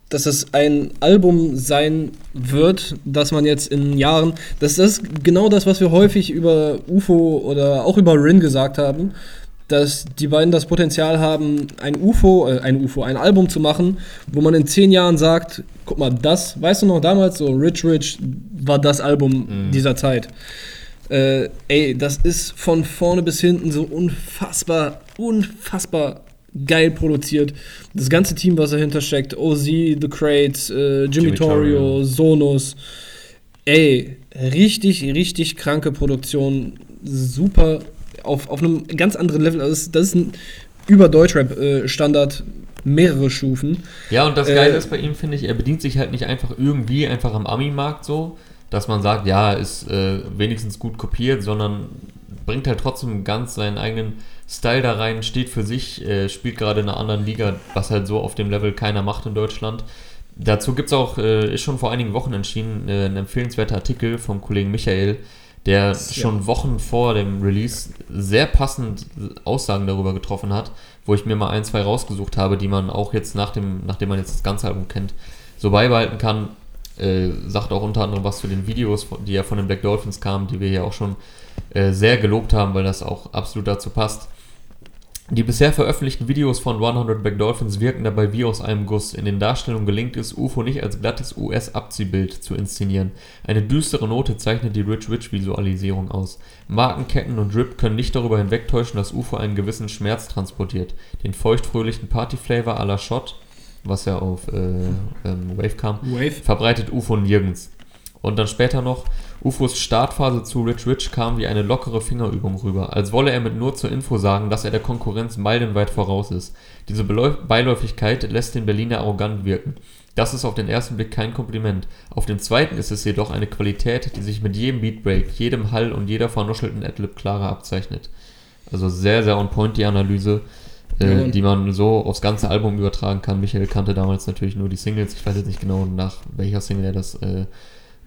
dass es ein Album sein wird, dass man jetzt in Jahren, das ist genau das, was wir häufig über UFO oder auch über Rin gesagt haben, dass die beiden das Potenzial haben, ein UFO, äh, ein UFO, ein Album zu machen, wo man in zehn Jahren sagt, guck mal, das, weißt du noch damals, so Rich Rich war das Album mhm. dieser Zeit. Äh, ey, das ist von vorne bis hinten so unfassbar, unfassbar geil produziert. Das ganze Team, was dahinter steckt, OZ, The Crates, äh, Jimmy, Jimmy Torio, Sonus. Ey, richtig, richtig kranke Produktion. Super auf, auf einem ganz anderen Level. Also das, ist, das ist ein über Deutschrap-Standard. mehrere Stufen. Ja, und das Geile äh, ist bei ihm, finde ich, er bedient sich halt nicht einfach irgendwie einfach am Ami-Markt so, dass man sagt, ja, ist äh, wenigstens gut kopiert, sondern bringt halt trotzdem ganz seinen eigenen Style da rein, steht für sich, äh, spielt gerade in einer anderen Liga, was halt so auf dem Level keiner macht in Deutschland. Dazu gibt es auch, äh, ist schon vor einigen Wochen entschieden, äh, ein empfehlenswerter Artikel vom Kollegen Michael, der schon Wochen vor dem Release sehr passend Aussagen darüber getroffen hat, wo ich mir mal ein, zwei rausgesucht habe, die man auch jetzt nach dem, nachdem man jetzt das ganze Album kennt, so beibehalten kann. Äh, sagt auch unter anderem was zu den Videos, die ja von den Black Dolphins kamen, die wir ja auch schon äh, sehr gelobt haben, weil das auch absolut dazu passt. Die bisher veröffentlichten Videos von 100 Back Dolphins wirken dabei wie aus einem Guss. In den Darstellungen gelingt es, UFO nicht als glattes US-Abziehbild zu inszenieren. Eine düstere Note zeichnet die Rich-Rich-Visualisierung aus. Markenketten und Drip können nicht darüber hinwegtäuschen, dass UFO einen gewissen Schmerz transportiert. Den feuchtfröhlichen Partyflavor à la Shot, was ja auf äh, ähm, Wave kam, Wave. verbreitet UFO nirgends. Und dann später noch, Ufos Startphase zu Rich Rich kam wie eine lockere Fingerübung rüber, als wolle er mit nur zur Info sagen, dass er der Konkurrenz meilenweit voraus ist. Diese Beiläufigkeit lässt den Berliner arrogant wirken. Das ist auf den ersten Blick kein Kompliment. Auf den zweiten ist es jedoch eine Qualität, die sich mit jedem Beatbreak, jedem Hall und jeder vernuschelten Adlib klarer abzeichnet. Also sehr, sehr on point die Analyse, äh, ja, die man so aufs ganze Album übertragen kann. Michael kannte damals natürlich nur die Singles. Ich weiß jetzt nicht genau, nach welcher Single er das äh,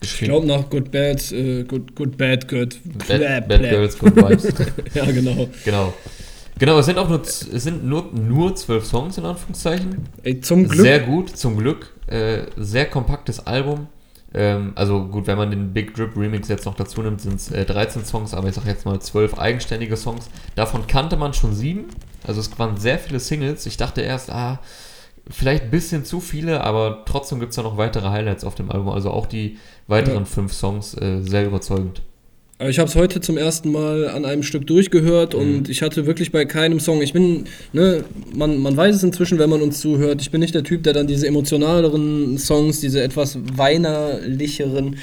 ich glaube nach Good Bad, äh, Good, good Bad, Good. Bad, bad, bad Girls, Good Vibes. ja, genau. Genau. Genau, es sind auch nur, es sind nur, nur zwölf Songs in Anführungszeichen. Ey, zum Glück. Sehr gut, zum Glück. Äh, sehr kompaktes Album. Ähm, also gut, wenn man den Big Drip Remix jetzt noch dazu nimmt, sind es äh, 13 Songs, aber ich sag jetzt mal zwölf eigenständige Songs. Davon kannte man schon sieben. Also es waren sehr viele Singles. Ich dachte erst, ah, vielleicht ein bisschen zu viele, aber trotzdem gibt es da noch weitere Highlights auf dem Album. Also auch die weiteren ja. fünf Songs äh, sehr überzeugend. Ich habe es heute zum ersten Mal an einem Stück durchgehört mhm. und ich hatte wirklich bei keinem Song, ich bin, ne, man, man weiß es inzwischen, wenn man uns zuhört, ich bin nicht der Typ, der dann diese emotionaleren Songs, diese etwas weinerlicheren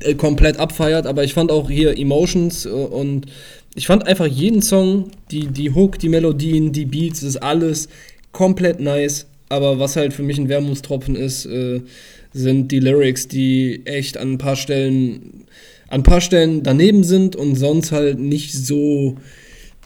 äh, komplett abfeiert, aber ich fand auch hier Emotions äh, und ich fand einfach jeden Song, die, die Hook, die Melodien, die Beats, das ist alles komplett nice, aber was halt für mich ein Wermutstropfen ist, äh, sind die Lyrics, die echt an ein paar Stellen, an ein paar Stellen daneben sind und sonst halt nicht so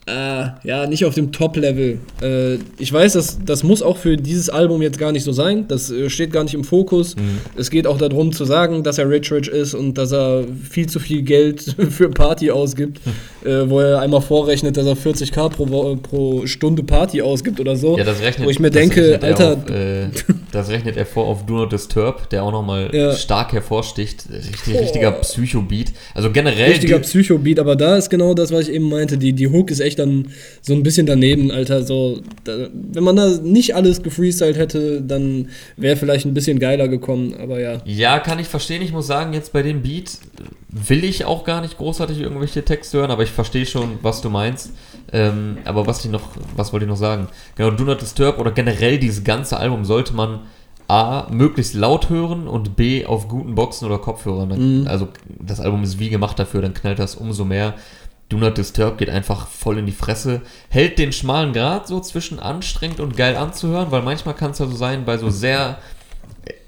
äh, ja, nicht auf dem Top-Level. Äh, ich weiß, dass, das muss auch für dieses Album jetzt gar nicht so sein. Das äh, steht gar nicht im Fokus. Mhm. Es geht auch darum zu sagen, dass er rich rich ist und dass er viel zu viel Geld für Party ausgibt, mhm. wo er einmal vorrechnet, dass er 40k pro, pro Stunde Party ausgibt oder so. Ja, das rechnet, wo ich mir denke, Alter. Auf, äh, das rechnet er vor auf Do Not Disturb, der auch nochmal ja. stark hervorsticht. Richtig, oh. Richtiger Psycho-Beat. Also generell. Richtiger Psycho-Beat, aber da ist genau das, was ich eben meinte. Die, die Hook ist echt dann so ein bisschen daneben, Alter. So, da, wenn man da nicht alles gefreestylt hätte, dann wäre vielleicht ein bisschen geiler gekommen, aber ja. Ja, kann ich verstehen. Ich muss sagen, jetzt bei dem Beat will ich auch gar nicht großartig irgendwelche Texte hören, aber ich verstehe schon, was du meinst. Ähm, aber was ich noch, was wollte ich noch sagen? Genau, Do Not Disturb oder generell dieses ganze Album sollte man A, möglichst laut hören und B, auf guten Boxen oder Kopfhörern. Mhm. Also das Album ist wie gemacht dafür, dann knallt das umso mehr. Do Not Disturb geht einfach voll in die Fresse. Hält den schmalen Grad so zwischen anstrengend und geil anzuhören, weil manchmal kann es ja so sein, bei so sehr.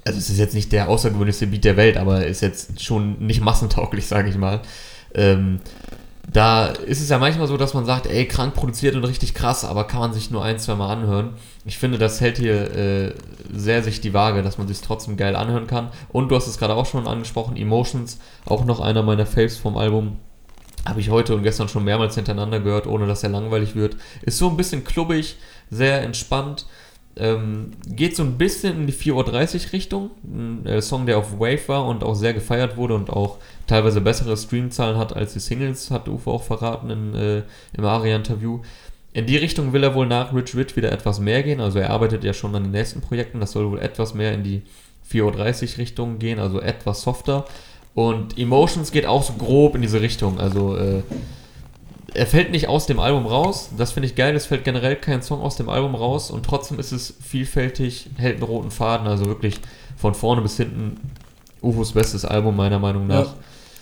Also, es ist jetzt nicht der außergewöhnlichste Beat der Welt, aber ist jetzt schon nicht massentauglich, sage ich mal. Ähm, da ist es ja manchmal so, dass man sagt, ey, krank produziert und richtig krass, aber kann man sich nur ein, zwei Mal anhören. Ich finde, das hält hier äh, sehr sich die Waage, dass man sich trotzdem geil anhören kann. Und du hast es gerade auch schon angesprochen, Emotions, auch noch einer meiner Faves vom Album habe ich heute und gestern schon mehrmals hintereinander gehört, ohne dass er langweilig wird. Ist so ein bisschen klubbig, sehr entspannt. Ähm, geht so ein bisschen in die 4.30 Uhr Richtung. Ein äh, Song, der auf Wave war und auch sehr gefeiert wurde und auch teilweise bessere Streamzahlen hat als die Singles, hat Uwe auch verraten in, äh, im ARIA-Interview. In die Richtung will er wohl nach Rich Rich wieder etwas mehr gehen. Also er arbeitet ja schon an den nächsten Projekten. Das soll wohl etwas mehr in die 4.30 Uhr Richtung gehen, also etwas softer. Und Emotions geht auch so grob in diese Richtung. Also äh, er fällt nicht aus dem Album raus. Das finde ich geil. Es fällt generell kein Song aus dem Album raus. Und trotzdem ist es vielfältig, hält einen roten Faden. Also wirklich von vorne bis hinten Ufos bestes Album meiner Meinung nach. Ja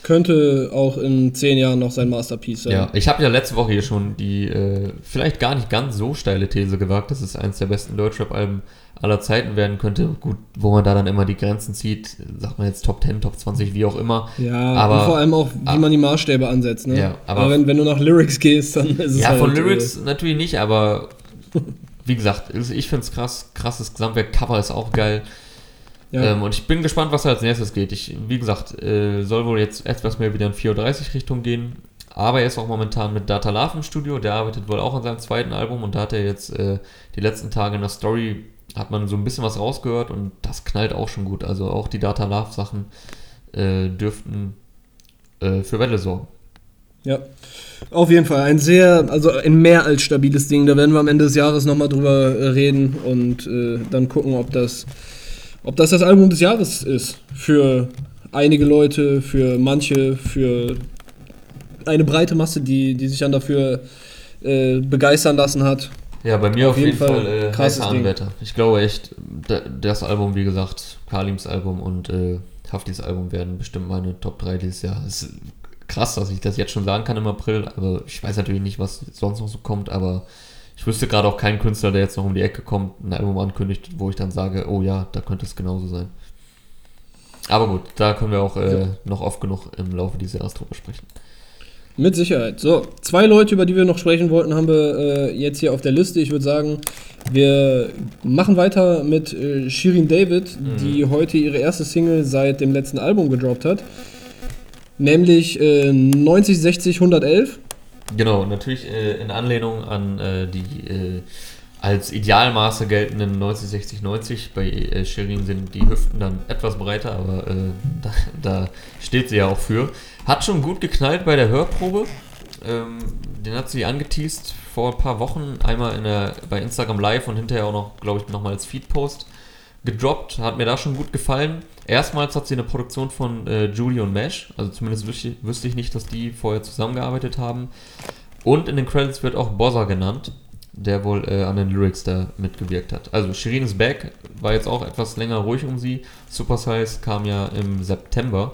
könnte auch in zehn Jahren noch sein Masterpiece sein. Ja, ich habe ja letzte Woche hier schon die äh, vielleicht gar nicht ganz so steile These gewagt, dass es eines der besten Deutschrap-Alben aller Zeiten werden könnte. Gut, wo man da dann immer die Grenzen zieht, sagt man jetzt Top 10, Top 20, wie auch immer. Ja, aber vor allem auch, wie ab, man die Maßstäbe ansetzt. Ne? Ja, aber, aber wenn, wenn du nach Lyrics gehst, dann ist es Ja, halt, von Lyrics äh, natürlich nicht, aber wie gesagt, ich finde es krass, krasses Gesamtwerk. Cover ist auch geil. Ja. Ähm, und ich bin gespannt, was da als nächstes geht. Ich, wie gesagt, äh, soll wohl jetzt etwas mehr wieder in 4.30 Richtung gehen. Aber er ist auch momentan mit Data Love im Studio. Der arbeitet wohl auch an seinem zweiten Album und da hat er jetzt äh, die letzten Tage in der Story hat man so ein bisschen was rausgehört und das knallt auch schon gut. Also auch die Data Love Sachen äh, dürften äh, für Welle sorgen. Ja, auf jeden Fall ein sehr, also ein mehr als stabiles Ding. Da werden wir am Ende des Jahres nochmal drüber äh, reden und äh, dann gucken, ob das, ob das das Album des Jahres ist. Für einige Leute, für manche, für eine breite Masse, die, die sich dann dafür äh, begeistern lassen hat. Ja, bei mir auf, auf jeden, Fall, Fall äh, heißer Anwärter. Ich glaube echt, das Album, wie gesagt, Kalims Album und äh, Haftis Album werden bestimmt meine Top 3 dieses Jahr. Es ist krass, dass ich das jetzt schon sagen kann im April, aber ich weiß natürlich nicht, was sonst noch so kommt, aber ich wüsste gerade auch keinen Künstler, der jetzt noch um die Ecke kommt, ein Album ankündigt, wo ich dann sage, oh ja, da könnte es genauso sein. Aber gut, da können wir auch äh, ja. noch oft genug im Laufe dieses Jahres drüber sprechen. Mit Sicherheit. So, zwei Leute, über die wir noch sprechen wollten, haben wir äh, jetzt hier auf der Liste. Ich würde sagen, wir machen weiter mit äh, Shirin David, mhm. die heute ihre erste Single seit dem letzten Album gedroppt hat. Nämlich äh, 90, 60, 111. Genau, natürlich äh, in Anlehnung an äh, die äh, als Idealmaße geltenden 90, 60, 90. Bei äh, Shirin sind die Hüften dann etwas breiter, aber äh, da, da, steht sie ja auch für. Hat schon gut geknallt bei der Hörprobe. Ähm, den hat sie angeteased vor ein paar Wochen, einmal in der, bei Instagram Live und hinterher auch noch, glaube ich, nochmal als Feedpost gedroppt. Hat mir da schon gut gefallen. Erstmals hat sie eine Produktion von äh, Julie und Mesh, also zumindest wüsste, wüsste ich nicht, dass die vorher zusammengearbeitet haben. Und in den Credits wird auch Bozza genannt, der wohl äh, an den Lyrics da mitgewirkt hat. Also Shirin is back, war jetzt auch etwas länger ruhig um sie. Super Size kam ja im September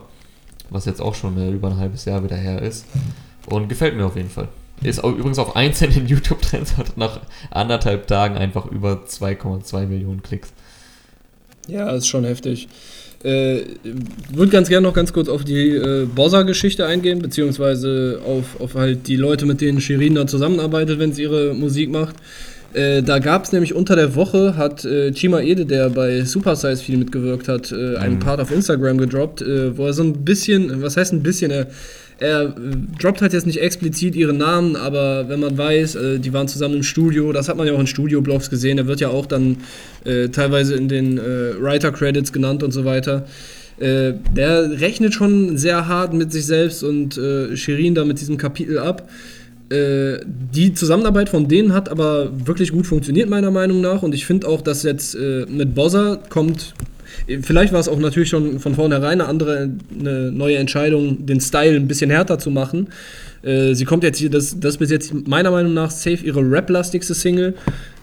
was jetzt auch schon äh, über ein halbes Jahr wieder her ist. Und gefällt mir auf jeden Fall. Ist übrigens auf 1 in YouTube-Trends, hat nach anderthalb Tagen einfach über 2,2 Millionen Klicks. Ja, ist schon heftig. Äh, würde ganz gerne noch ganz kurz auf die äh, Bossa-Geschichte eingehen, beziehungsweise auf, auf halt die Leute, mit denen Shirin da zusammenarbeitet, wenn sie ihre Musik macht. Äh, da gab es nämlich unter der Woche, hat äh, Chima Ede, der bei Super Size viel mitgewirkt hat, äh, einen mhm. Part auf Instagram gedroppt, äh, wo er so ein bisschen, was heißt ein bisschen, er, er äh, droppt halt jetzt nicht explizit ihre Namen, aber wenn man weiß, äh, die waren zusammen im Studio, das hat man ja auch in Studio-Blogs gesehen, er wird ja auch dann teilweise in den Writer-Credits genannt und so weiter. der rechnet schon sehr hart mit sich selbst und Shirin da mit diesem Kapitel ab. Äh, die Zusammenarbeit von denen hat aber wirklich gut funktioniert, meiner Meinung nach. Und ich finde auch, dass jetzt äh, mit Bozza kommt. Vielleicht war es auch natürlich schon von vornherein eine andere, eine neue Entscheidung, den Style ein bisschen härter zu machen. Äh, sie kommt jetzt hier, das, das bis jetzt meiner Meinung nach safe ihre rap-lastigste Single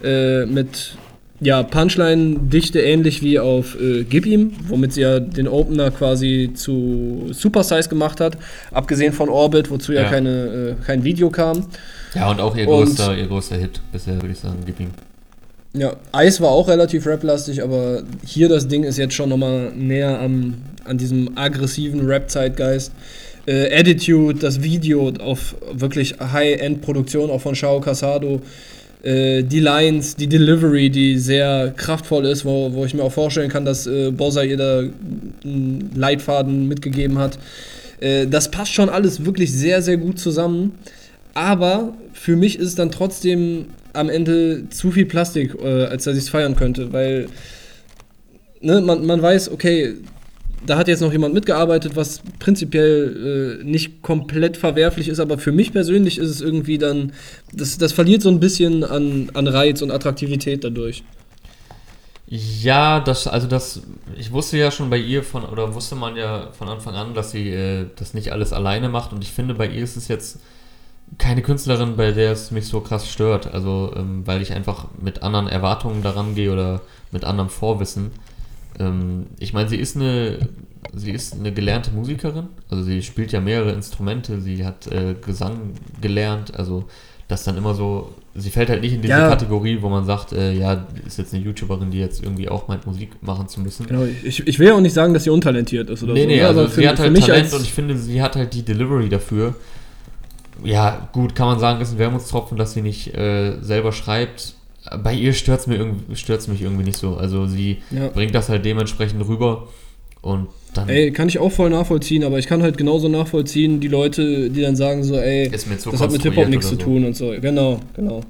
äh, mit ja, Punchline-Dichte ähnlich wie auf äh, Gib ihm, womit sie ja den Opener quasi zu Super Size gemacht hat, abgesehen von Orbit, wozu ja, ja keine, äh, kein Video kam. Ja, und auch ihr, und, größter, ihr größter Hit bisher, würde ich sagen, Gib ihm. Ja, Eis war auch relativ rap-lastig, aber hier das Ding ist jetzt schon nochmal näher am, an diesem aggressiven Rap-Zeitgeist. Äh, Attitude, das Video auf wirklich High-End-Produktion auch von Shao Casado äh, die Lines, die Delivery, die sehr kraftvoll ist, wo, wo ich mir auch vorstellen kann, dass äh, Bowser ihr da einen Leitfaden mitgegeben hat. Äh, das passt schon alles wirklich sehr, sehr gut zusammen. Aber für mich ist es dann trotzdem am Ende zu viel Plastik, äh, als dass ich es feiern könnte, weil ne, man, man weiß, okay, da hat jetzt noch jemand mitgearbeitet, was prinzipiell äh, nicht komplett verwerflich ist, aber für mich persönlich ist es irgendwie dann, das, das verliert so ein bisschen an, an Reiz und Attraktivität dadurch. Ja, das, also das, ich wusste ja schon bei ihr von, oder wusste man ja von Anfang an, dass sie äh, das nicht alles alleine macht und ich finde, bei ihr ist es jetzt keine Künstlerin, bei der es mich so krass stört, also ähm, weil ich einfach mit anderen Erwartungen daran gehe oder mit anderem Vorwissen ähm, ich meine, sie ist eine sie ist eine gelernte Musikerin, also sie spielt ja mehrere Instrumente, sie hat äh, Gesang gelernt, also das dann immer so, sie fällt halt nicht in diese ja. Kategorie, wo man sagt, äh, ja, ist jetzt eine YouTuberin, die jetzt irgendwie auch meint, Musik machen zu müssen. Genau, ich, ich will ja auch nicht sagen, dass sie untalentiert ist oder nee, so. Nee, nee, also sie hat halt Talent und ich finde, sie hat halt die Delivery dafür. Ja, gut, kann man sagen, ist ein Wermutstropfen, dass sie nicht äh, selber schreibt. Bei ihr stört es mich irgendwie nicht so. Also sie ja. bringt das halt dementsprechend rüber und dann ey, kann ich auch voll nachvollziehen, aber ich kann halt genauso nachvollziehen, die Leute, die dann sagen so, ey, das hat mit Hip-Hop nichts so. zu tun und so. Genau, genau.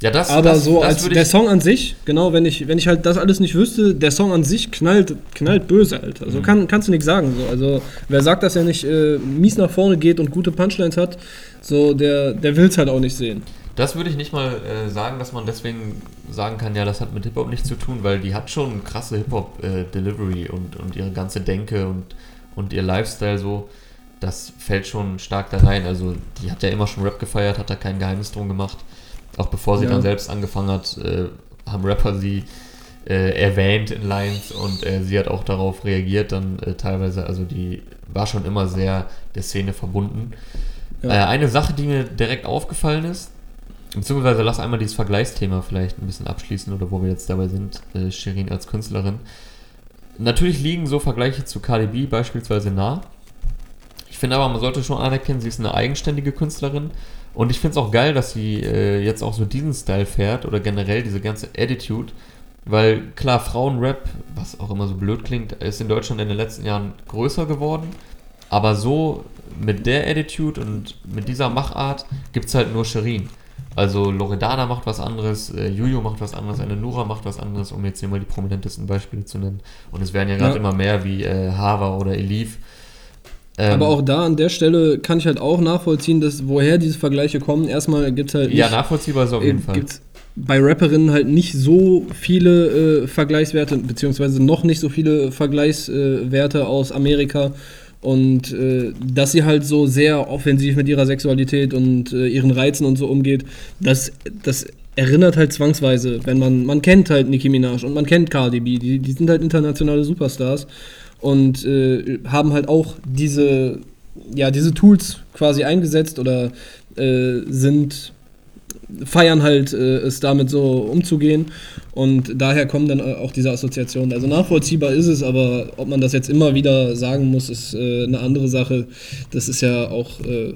Ja, das, aber das, so das als der Song an sich, genau, wenn ich, wenn ich halt das alles nicht wüsste, der Song an sich knallt, knallt böse, Alter. Also mhm. kann, kannst du nichts sagen. So. Also wer sagt, dass er nicht äh, mies nach vorne geht und gute Punchlines hat, so der, der will es halt auch nicht sehen. Das würde ich nicht mal äh, sagen, dass man deswegen sagen kann, ja, das hat mit Hip-Hop nichts zu tun, weil die hat schon krasse Hip-Hop-Delivery äh, und, und ihre ganze Denke und, und ihr Lifestyle so, das fällt schon stark da rein. Also die hat ja immer schon Rap gefeiert, hat da kein Geheimnis drum gemacht. Auch bevor sie ja. dann selbst angefangen hat, äh, haben Rapper sie äh, erwähnt in Lines und äh, sie hat auch darauf reagiert, dann äh, teilweise, also die war schon immer sehr der Szene verbunden. Ja. Äh, eine Sache, die mir direkt aufgefallen ist, Beziehungsweise lass einmal dieses Vergleichsthema vielleicht ein bisschen abschließen oder wo wir jetzt dabei sind, äh, Shirin als Künstlerin. Natürlich liegen so Vergleiche zu KDB beispielsweise nah. Ich finde aber, man sollte schon anerkennen, sie ist eine eigenständige Künstlerin. Und ich finde es auch geil, dass sie äh, jetzt auch so diesen Style fährt oder generell diese ganze Attitude. Weil klar, Frauenrap, was auch immer so blöd klingt, ist in Deutschland in den letzten Jahren größer geworden. Aber so mit der Attitude und mit dieser Machart gibt es halt nur Shirin. Also Loredana macht was anderes, äh, Juju macht was anderes, eine Nura macht was anderes, um jetzt hier mal die prominentesten Beispiele zu nennen. Und es werden ja gerade ja. immer mehr wie äh, Hava oder Elif. Ähm, Aber auch da an der Stelle kann ich halt auch nachvollziehen, dass woher diese Vergleiche kommen. Erstmal gibt es halt. Nicht, ja, nachvollziehbar ist auf jeden äh, Fall. bei Rapperinnen halt nicht so viele äh, Vergleichswerte, beziehungsweise noch nicht so viele Vergleichswerte aus Amerika und äh, dass sie halt so sehr offensiv mit ihrer Sexualität und äh, ihren Reizen und so umgeht, das, das erinnert halt zwangsweise, wenn man, man kennt halt Nicki Minaj und man kennt Cardi B, die, die sind halt internationale Superstars und äh, haben halt auch diese, ja, diese Tools quasi eingesetzt oder äh, sind feiern halt äh, es damit so umzugehen und daher kommen dann auch diese Assoziationen. Also nachvollziehbar ist es, aber ob man das jetzt immer wieder sagen muss, ist äh, eine andere Sache. Das ist ja auch äh,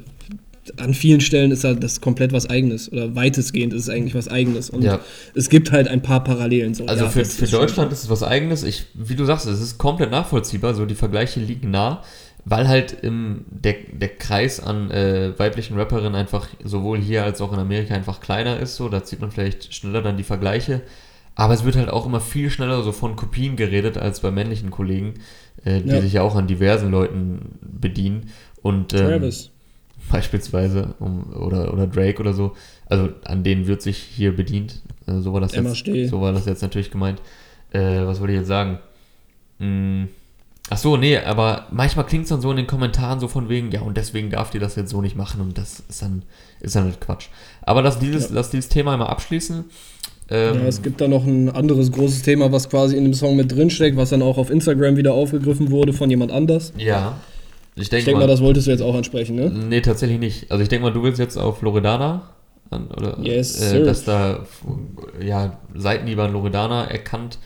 an vielen Stellen ist das komplett was Eigenes oder weitestgehend ist es eigentlich was Eigenes. Und ja. es gibt halt ein paar Parallelen. So. Also ja, für, für Deutschland ist es was Eigenes. Ich, wie du sagst, es ist komplett nachvollziehbar. So die Vergleiche liegen nah weil halt im, der, der Kreis an äh, weiblichen Rapperinnen einfach sowohl hier als auch in Amerika einfach kleiner ist, so, da zieht man vielleicht schneller dann die Vergleiche. Aber es wird halt auch immer viel schneller so von Kopien geredet als bei männlichen Kollegen, äh, die ja. sich ja auch an diversen Leuten bedienen. Und ähm, Travis. Beispielsweise um, oder, oder Drake oder so. Also an denen wird sich hier bedient. Äh, so, war das jetzt, so war das jetzt natürlich gemeint. Äh, was wollte ich jetzt sagen? Hm, Ach so, nee, aber manchmal klingt es dann so in den Kommentaren so von wegen, ja, und deswegen darf die das jetzt so nicht machen und das ist dann, ist dann halt Quatsch. Aber lass dieses, ja. lass dieses Thema einmal abschließen. Ähm, ja, es gibt da noch ein anderes großes Thema, was quasi in dem Song mit drinsteckt, was dann auch auf Instagram wieder aufgegriffen wurde von jemand anders. Ja. Ich denke denk mal, mal, das wolltest du jetzt auch ansprechen, ne? Nee, tatsächlich nicht. Also ich denke mal, du willst jetzt auf Loredana an, oder yes, äh, dass da ja, Seitenhiebe an Loredana erkannt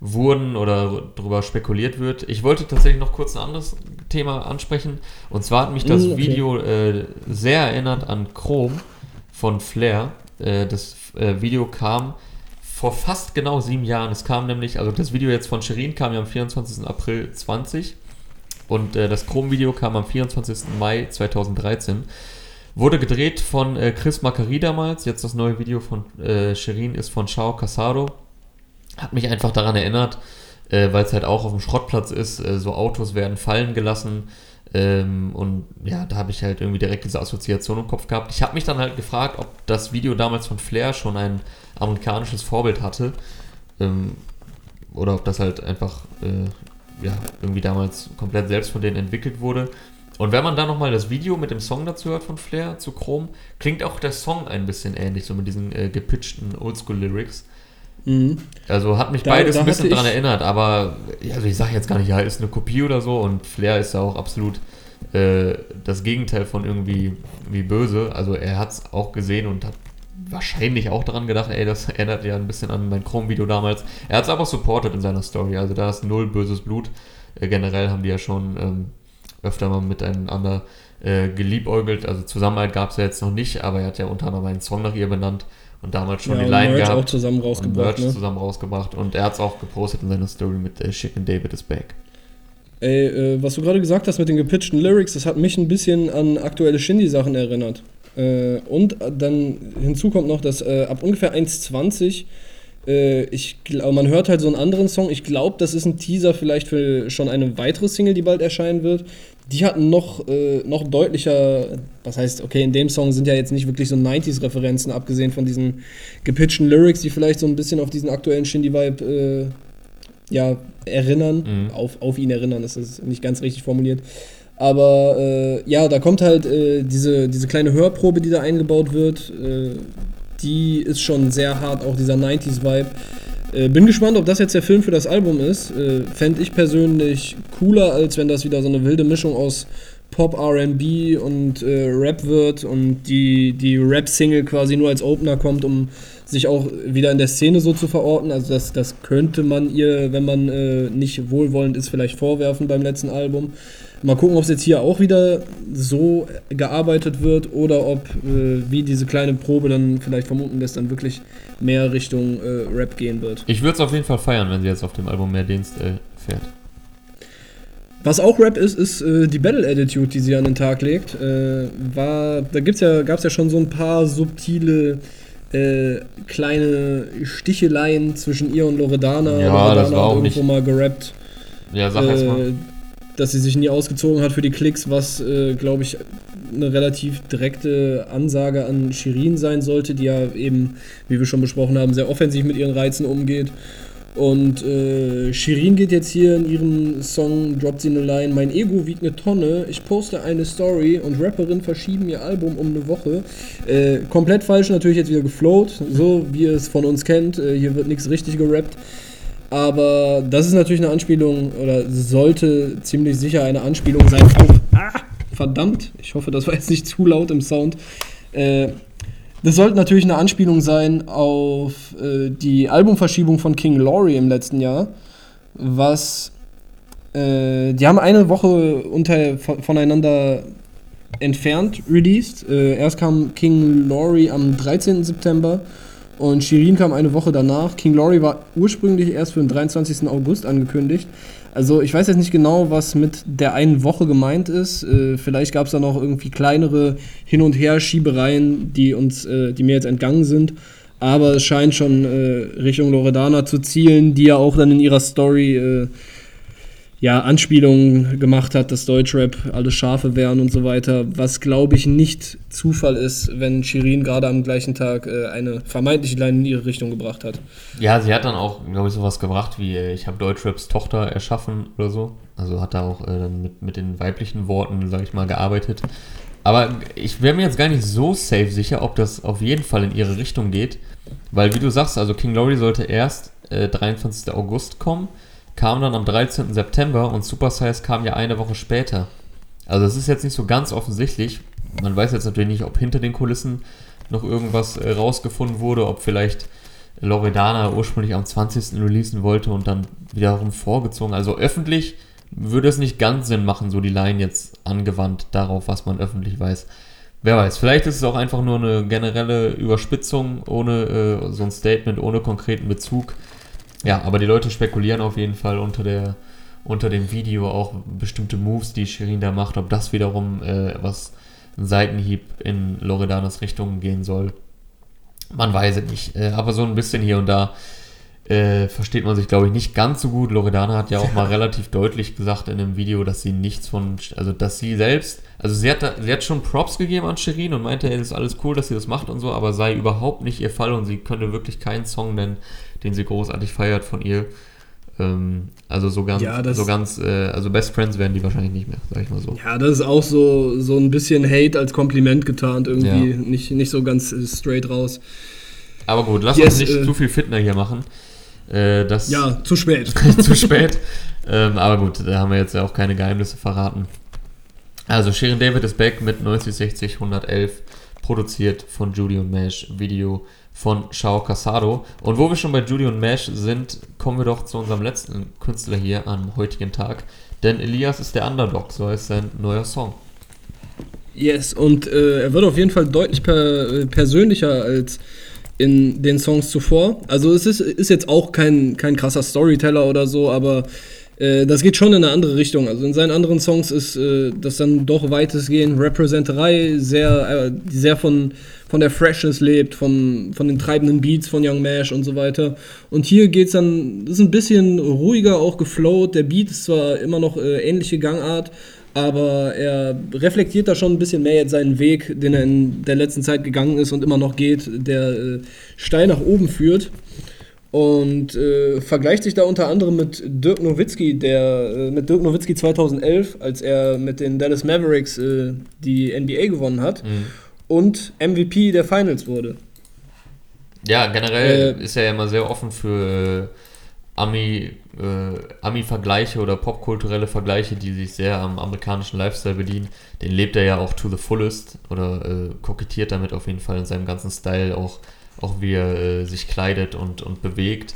wurden oder darüber spekuliert wird. Ich wollte tatsächlich noch kurz ein anderes Thema ansprechen. Und zwar hat mich das mm, okay. Video äh, sehr erinnert an Chrome von Flair. Äh, das äh, Video kam vor fast genau sieben Jahren. Es kam nämlich, also das Video jetzt von Shirin kam ja am 24. April 20 und äh, das Chrome-Video kam am 24. Mai 2013. Wurde gedreht von äh, Chris Macari damals. Jetzt das neue Video von äh, Shirin ist von Shao Casado hat mich einfach daran erinnert, äh, weil es halt auch auf dem Schrottplatz ist, äh, so Autos werden fallen gelassen. Ähm, und ja, da habe ich halt irgendwie direkt diese Assoziation im Kopf gehabt. Ich habe mich dann halt gefragt, ob das Video damals von Flair schon ein amerikanisches Vorbild hatte. Ähm, oder ob das halt einfach äh, ja, irgendwie damals komplett selbst von denen entwickelt wurde. Und wenn man dann nochmal das Video mit dem Song dazu hört von Flair zu Chrome, klingt auch der Song ein bisschen ähnlich, so mit diesen äh, gepitchten Oldschool-Lyrics. Mhm. Also hat mich da, beides da ein bisschen dran erinnert, aber also ich sage jetzt gar nicht, ja, ist eine Kopie oder so und Flair ist ja auch absolut äh, das Gegenteil von irgendwie wie böse. Also er hat es auch gesehen und hat wahrscheinlich auch daran gedacht, ey, das erinnert ja ein bisschen an mein Chrome-Video damals. Er hat es aber supported in seiner Story, also da ist null böses Blut. Äh, generell haben die ja schon ähm, öfter mal miteinander äh, geliebäugelt. Also Zusammenhalt gab es ja jetzt noch nicht, aber er hat ja unter anderem einen Song nach ihr benannt und damals schon ja, die Line gehabt. auch zusammen rausgebracht. Und Merch ne? zusammen rausgebracht und er hat es auch gepostet in seiner Story mit äh, Chicken David is back. Ey, äh, was du gerade gesagt hast mit den gepitchten Lyrics, das hat mich ein bisschen an aktuelle Shindy-Sachen erinnert. Äh, und dann hinzu kommt noch, dass äh, ab ungefähr 1,20 äh, ich man hört halt so einen anderen Song. Ich glaube, das ist ein Teaser vielleicht für schon eine weitere Single, die bald erscheinen wird. Die hatten noch, äh, noch deutlicher, was heißt, okay, in dem Song sind ja jetzt nicht wirklich so 90s-Referenzen, abgesehen von diesen gepitchten Lyrics, die vielleicht so ein bisschen auf diesen aktuellen Shindy-Vibe äh, ja, erinnern, mhm. auf, auf ihn erinnern, das ist nicht ganz richtig formuliert. Aber äh, ja, da kommt halt äh, diese, diese kleine Hörprobe, die da eingebaut wird. Äh, die ist schon sehr hart, auch dieser 90s-Vibe. Äh, bin gespannt, ob das jetzt der Film für das Album ist. Äh, Fände ich persönlich cooler, als wenn das wieder so eine wilde Mischung aus Pop, RB und äh, Rap wird und die, die Rap-Single quasi nur als Opener kommt, um sich auch wieder in der Szene so zu verorten. Also das, das könnte man ihr, wenn man äh, nicht wohlwollend ist, vielleicht vorwerfen beim letzten Album. Mal gucken, ob es jetzt hier auch wieder so gearbeitet wird oder ob, äh, wie diese kleine Probe dann vielleicht vermuten lässt, dann wirklich mehr Richtung äh, Rap gehen wird. Ich würde es auf jeden Fall feiern, wenn sie jetzt auf dem Album mehr Dienst äh, fährt. Was auch Rap ist, ist äh, die Battle Attitude, die sie an den Tag legt. Äh, war, da gibt's ja, gab es ja schon so ein paar subtile äh, kleine Sticheleien zwischen ihr und Loredana. Ja, Loredana das war auch irgendwo nicht. mal gerappt. Ja, sag äh, mal dass sie sich nie ausgezogen hat für die Klicks, was, äh, glaube ich, eine relativ direkte Ansage an Shirin sein sollte, die ja eben, wie wir schon besprochen haben, sehr offensiv mit ihren Reizen umgeht. Und äh, Shirin geht jetzt hier in ihrem Song, droppt sie eine Line, mein Ego wiegt eine Tonne, ich poste eine Story und Rapperin verschieben ihr Album um eine Woche. Äh, komplett falsch natürlich jetzt wieder geflowt, so wie ihr es von uns kennt, äh, hier wird nichts richtig gerappt. Aber das ist natürlich eine Anspielung oder sollte ziemlich sicher eine Anspielung sein auf. Ah, verdammt, ich hoffe, das war jetzt nicht zu laut im Sound. Äh, das sollte natürlich eine Anspielung sein auf äh, die Albumverschiebung von King Laurie im letzten Jahr, was äh, die haben eine Woche unter, voneinander entfernt released. Äh, erst kam King Laurie am 13. September und Shirin kam eine Woche danach. King Glory war ursprünglich erst für den 23. August angekündigt. Also ich weiß jetzt nicht genau, was mit der einen Woche gemeint ist. Äh, vielleicht gab es da noch irgendwie kleinere Hin- und Her-Schiebereien, die uns, äh, die mir jetzt entgangen sind. Aber es scheint schon äh, Richtung Loredana zu zielen, die ja auch dann in ihrer Story äh, ja, Anspielungen gemacht hat, dass Deutschrap alle Schafe wären und so weiter, was glaube ich nicht Zufall ist, wenn Shirin gerade am gleichen Tag äh, eine vermeintliche Line in ihre Richtung gebracht hat. Ja, sie hat dann auch, glaube ich, sowas gebracht wie, äh, ich habe Deutschraps Tochter erschaffen oder so. Also hat da auch äh, mit, mit den weiblichen Worten, sage ich mal, gearbeitet. Aber ich wäre mir jetzt gar nicht so safe sicher, ob das auf jeden Fall in ihre Richtung geht. Weil, wie du sagst, also King Glory sollte erst äh, 23. August kommen kam dann am 13. September und Super Size kam ja eine Woche später. Also es ist jetzt nicht so ganz offensichtlich. Man weiß jetzt natürlich nicht, ob hinter den Kulissen noch irgendwas äh, rausgefunden wurde, ob vielleicht Loredana ursprünglich am 20. releasen wollte und dann wiederum vorgezogen. Also öffentlich würde es nicht ganz Sinn machen, so die Line jetzt angewandt darauf, was man öffentlich weiß. Wer weiß, vielleicht ist es auch einfach nur eine generelle Überspitzung ohne äh, so ein Statement, ohne konkreten Bezug. Ja, aber die Leute spekulieren auf jeden Fall unter der unter dem Video auch bestimmte Moves, die Shirin da macht, ob das wiederum äh, was ein Seitenhieb in Loredanas Richtung gehen soll. Man weiß es nicht. Äh, aber so ein bisschen hier und da äh, versteht man sich, glaube ich, nicht ganz so gut. Loredana hat ja auch mal relativ deutlich gesagt in dem Video, dass sie nichts von, also dass sie selbst, also sie hat, sie hat schon Props gegeben an Shirin und meinte, das ist alles cool, dass sie das macht und so, aber sei überhaupt nicht ihr Fall und sie könne wirklich keinen Song nennen, den sie großartig feiert von ihr. Ähm, also so ganz, ja, so ganz, äh, also Best Friends werden die wahrscheinlich nicht mehr, sag ich mal so. Ja, das ist auch so, so ein bisschen Hate als Kompliment getarnt, irgendwie ja. nicht, nicht so ganz straight raus. Aber gut, lass yes, uns nicht äh, zu viel Fitner hier machen. Äh, das ja, zu spät. zu spät. Ähm, aber gut, da haben wir jetzt ja auch keine Geheimnisse verraten. Also Shirin David ist back mit 9060 111, produziert von Judy und Mesh, Video von Shao Casado. Und wo wir schon bei Judy und Mesh sind, kommen wir doch zu unserem letzten Künstler hier am heutigen Tag. Denn Elias ist der Underdog, so heißt sein neuer Song. Yes, und äh, er wird auf jeden Fall deutlich per, äh, persönlicher als in den Songs zuvor. Also es ist, ist jetzt auch kein, kein krasser Storyteller oder so, aber äh, das geht schon in eine andere Richtung. Also in seinen anderen Songs ist äh, das dann doch weitestgehend Representerei, sehr, äh, sehr von, von der Freshness lebt, von, von den treibenden Beats von Young Mash und so weiter. Und hier geht es dann, das ist ein bisschen ruhiger auch geflowt. Der Beat ist zwar immer noch äh, ähnliche Gangart, aber er reflektiert da schon ein bisschen mehr jetzt seinen Weg, den er in der letzten Zeit gegangen ist und immer noch geht, der äh, steil nach oben führt. Und äh, vergleicht sich da unter anderem mit Dirk Nowitzki, der äh, mit Dirk Nowitzki 2011, als er mit den Dallas Mavericks äh, die NBA gewonnen hat mhm. und MVP der Finals wurde. Ja, generell äh, ist er ja immer sehr offen für äh, Ami, äh, Ami-Vergleiche oder popkulturelle Vergleiche, die sich sehr am amerikanischen Lifestyle bedienen. Den lebt er ja auch to the fullest oder kokettiert damit auf jeden Fall in seinem ganzen Style, auch, auch wie er äh, sich kleidet und, und bewegt.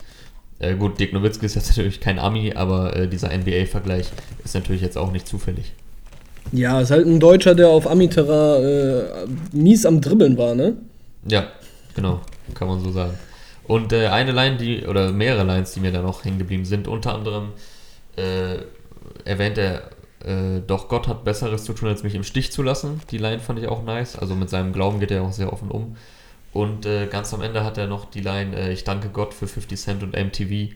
Äh, gut, Dick Nowitzki ist jetzt natürlich kein Ami, aber äh, dieser NBA-Vergleich ist natürlich jetzt auch nicht zufällig. Ja, ist halt ein Deutscher, der auf Ami-Terrain äh, mies am Dribbeln war, ne? Ja, genau, kann man so sagen. Und äh, eine Line, die, oder mehrere Lines, die mir da noch hängen geblieben sind, unter anderem äh, erwähnt er, äh, doch Gott hat Besseres zu tun, als mich im Stich zu lassen. Die Line fand ich auch nice. Also mit seinem Glauben geht er auch sehr offen um. Und äh, ganz am Ende hat er noch die Line, äh, ich danke Gott für 50 Cent und MTV.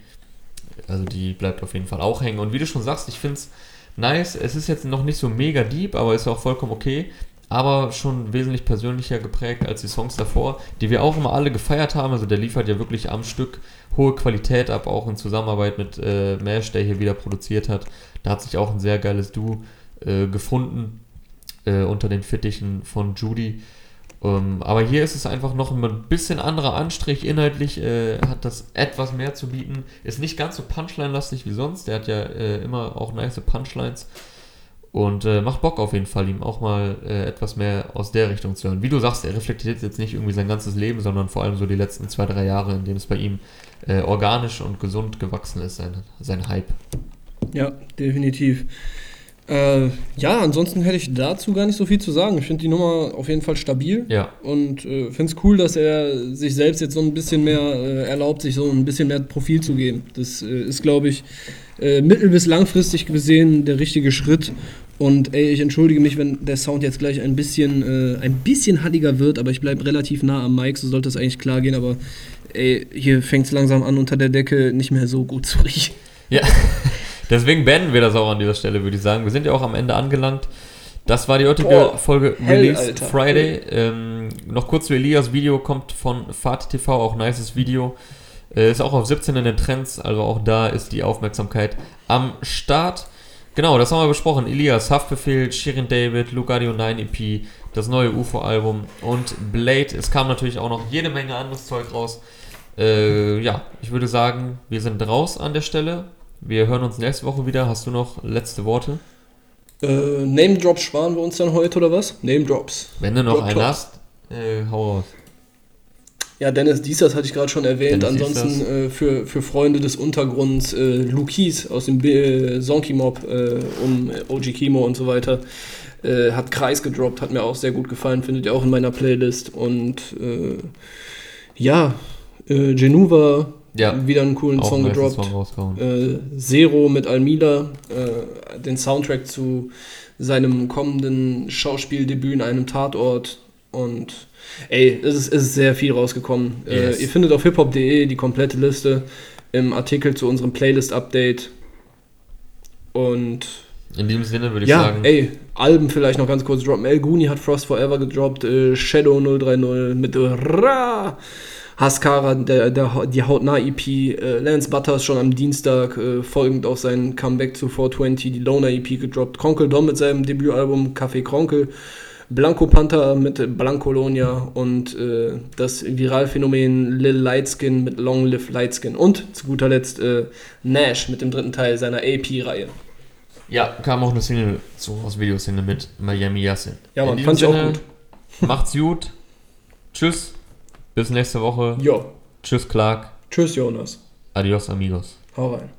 Also die bleibt auf jeden Fall auch hängen. Und wie du schon sagst, ich finde es nice. Es ist jetzt noch nicht so mega deep, aber ist auch vollkommen okay aber schon wesentlich persönlicher geprägt als die Songs davor, die wir auch immer alle gefeiert haben. Also der liefert ja wirklich am Stück hohe Qualität ab, auch in Zusammenarbeit mit äh, Mesh, der hier wieder produziert hat. Da hat sich auch ein sehr geiles Duo äh, gefunden äh, unter den Fittichen von Judy. Ähm, aber hier ist es einfach noch ein bisschen anderer Anstrich. Inhaltlich äh, hat das etwas mehr zu bieten. Ist nicht ganz so Punchline-lastig wie sonst. Der hat ja äh, immer auch nice Punchlines. Und äh, macht Bock auf jeden Fall, ihm auch mal äh, etwas mehr aus der Richtung zu hören. Wie du sagst, er reflektiert jetzt nicht irgendwie sein ganzes Leben, sondern vor allem so die letzten zwei, drei Jahre, in denen es bei ihm äh, organisch und gesund gewachsen ist, sein, sein Hype. Ja, definitiv. Äh, ja, ansonsten hätte ich dazu gar nicht so viel zu sagen. Ich finde die Nummer auf jeden Fall stabil. Ja. Und äh, finde es cool, dass er sich selbst jetzt so ein bisschen mehr äh, erlaubt, sich so ein bisschen mehr Profil zu geben. Das äh, ist, glaube ich, äh, mittel- bis langfristig gesehen der richtige Schritt. Und ey, ich entschuldige mich, wenn der Sound jetzt gleich ein bisschen, äh, ein bisschen halliger wird, aber ich bleibe relativ nah am Mic, so sollte es eigentlich klar gehen. Aber ey, hier fängt es langsam an, unter der Decke nicht mehr so gut zu riechen. Ja, deswegen beenden wir das auch an dieser Stelle, würde ich sagen. Wir sind ja auch am Ende angelangt. Das war die heutige Boah, Folge Release Alter. Friday. Ähm, noch kurz zu Elias Video kommt von Fati TV, auch nices Video. Äh, ist auch auf 17 in den Trends, also auch da ist die Aufmerksamkeit am Start. Genau, das haben wir besprochen. Elias, Haftbefehl, Shirin David, Lugadio 9 EP, das neue UFO-Album und Blade. Es kam natürlich auch noch jede Menge anderes Zeug raus. Äh, ja, ich würde sagen, wir sind raus an der Stelle. Wir hören uns nächste Woche wieder. Hast du noch letzte Worte? Äh, Name Drops sparen wir uns dann heute oder was? Name Drops. Wenn du noch Drop einen hast, äh, hau raus. Ja, Dennis Diesers hatte ich gerade schon erwähnt. Dennis Ansonsten äh, für, für Freunde des Untergrunds äh, Lukis aus dem äh, Zonky Mob äh, um OG Kimo und so weiter. Äh, hat Kreis gedroppt, hat mir auch sehr gut gefallen, findet ihr auch in meiner Playlist. Und äh, ja, äh, Genuva ja, wieder einen coolen Song gedroppt. Song äh, Zero mit Almila, äh, den Soundtrack zu seinem kommenden Schauspieldebüt in einem Tatort. Und ey, es ist, es ist sehr viel rausgekommen. Äh, yes. Äh, ihr findet auf hiphop.de die komplette Liste im Artikel zu unserem Playlist-Update. Und in diesem Sinne würde ich ja, sagen. Ja, ey, Alben vielleicht noch ganz kurz droppen. El Guni hat Frost Forever gedroppt, äh, Shadow 030 mit Ra. Haskara, der, der, die Hautnah-EP, äh, Lance Butters schon am Dienstag, äh, folgend auf sein Comeback zu 420, die Loner-EP gedroppt, Kronkel Dom mit seinem Debütalbum Café Kronkel, Blanco Panther mit Blancolonia und äh, das Viralphänomen Lil Lightskin mit Long Live Lightskin und zu guter Letzt äh, Nash mit dem dritten Teil seiner AP-Reihe. Ja, kam auch eine Single so aus Videosingle mit Miami Yassin. Ja, man, fand Sinne, ich auch gut. Macht's gut. Tschüss. Bis nächste Woche. Jo. Tschüss, Clark. Tschüss, Jonas. Adios, amigos. Hau rein.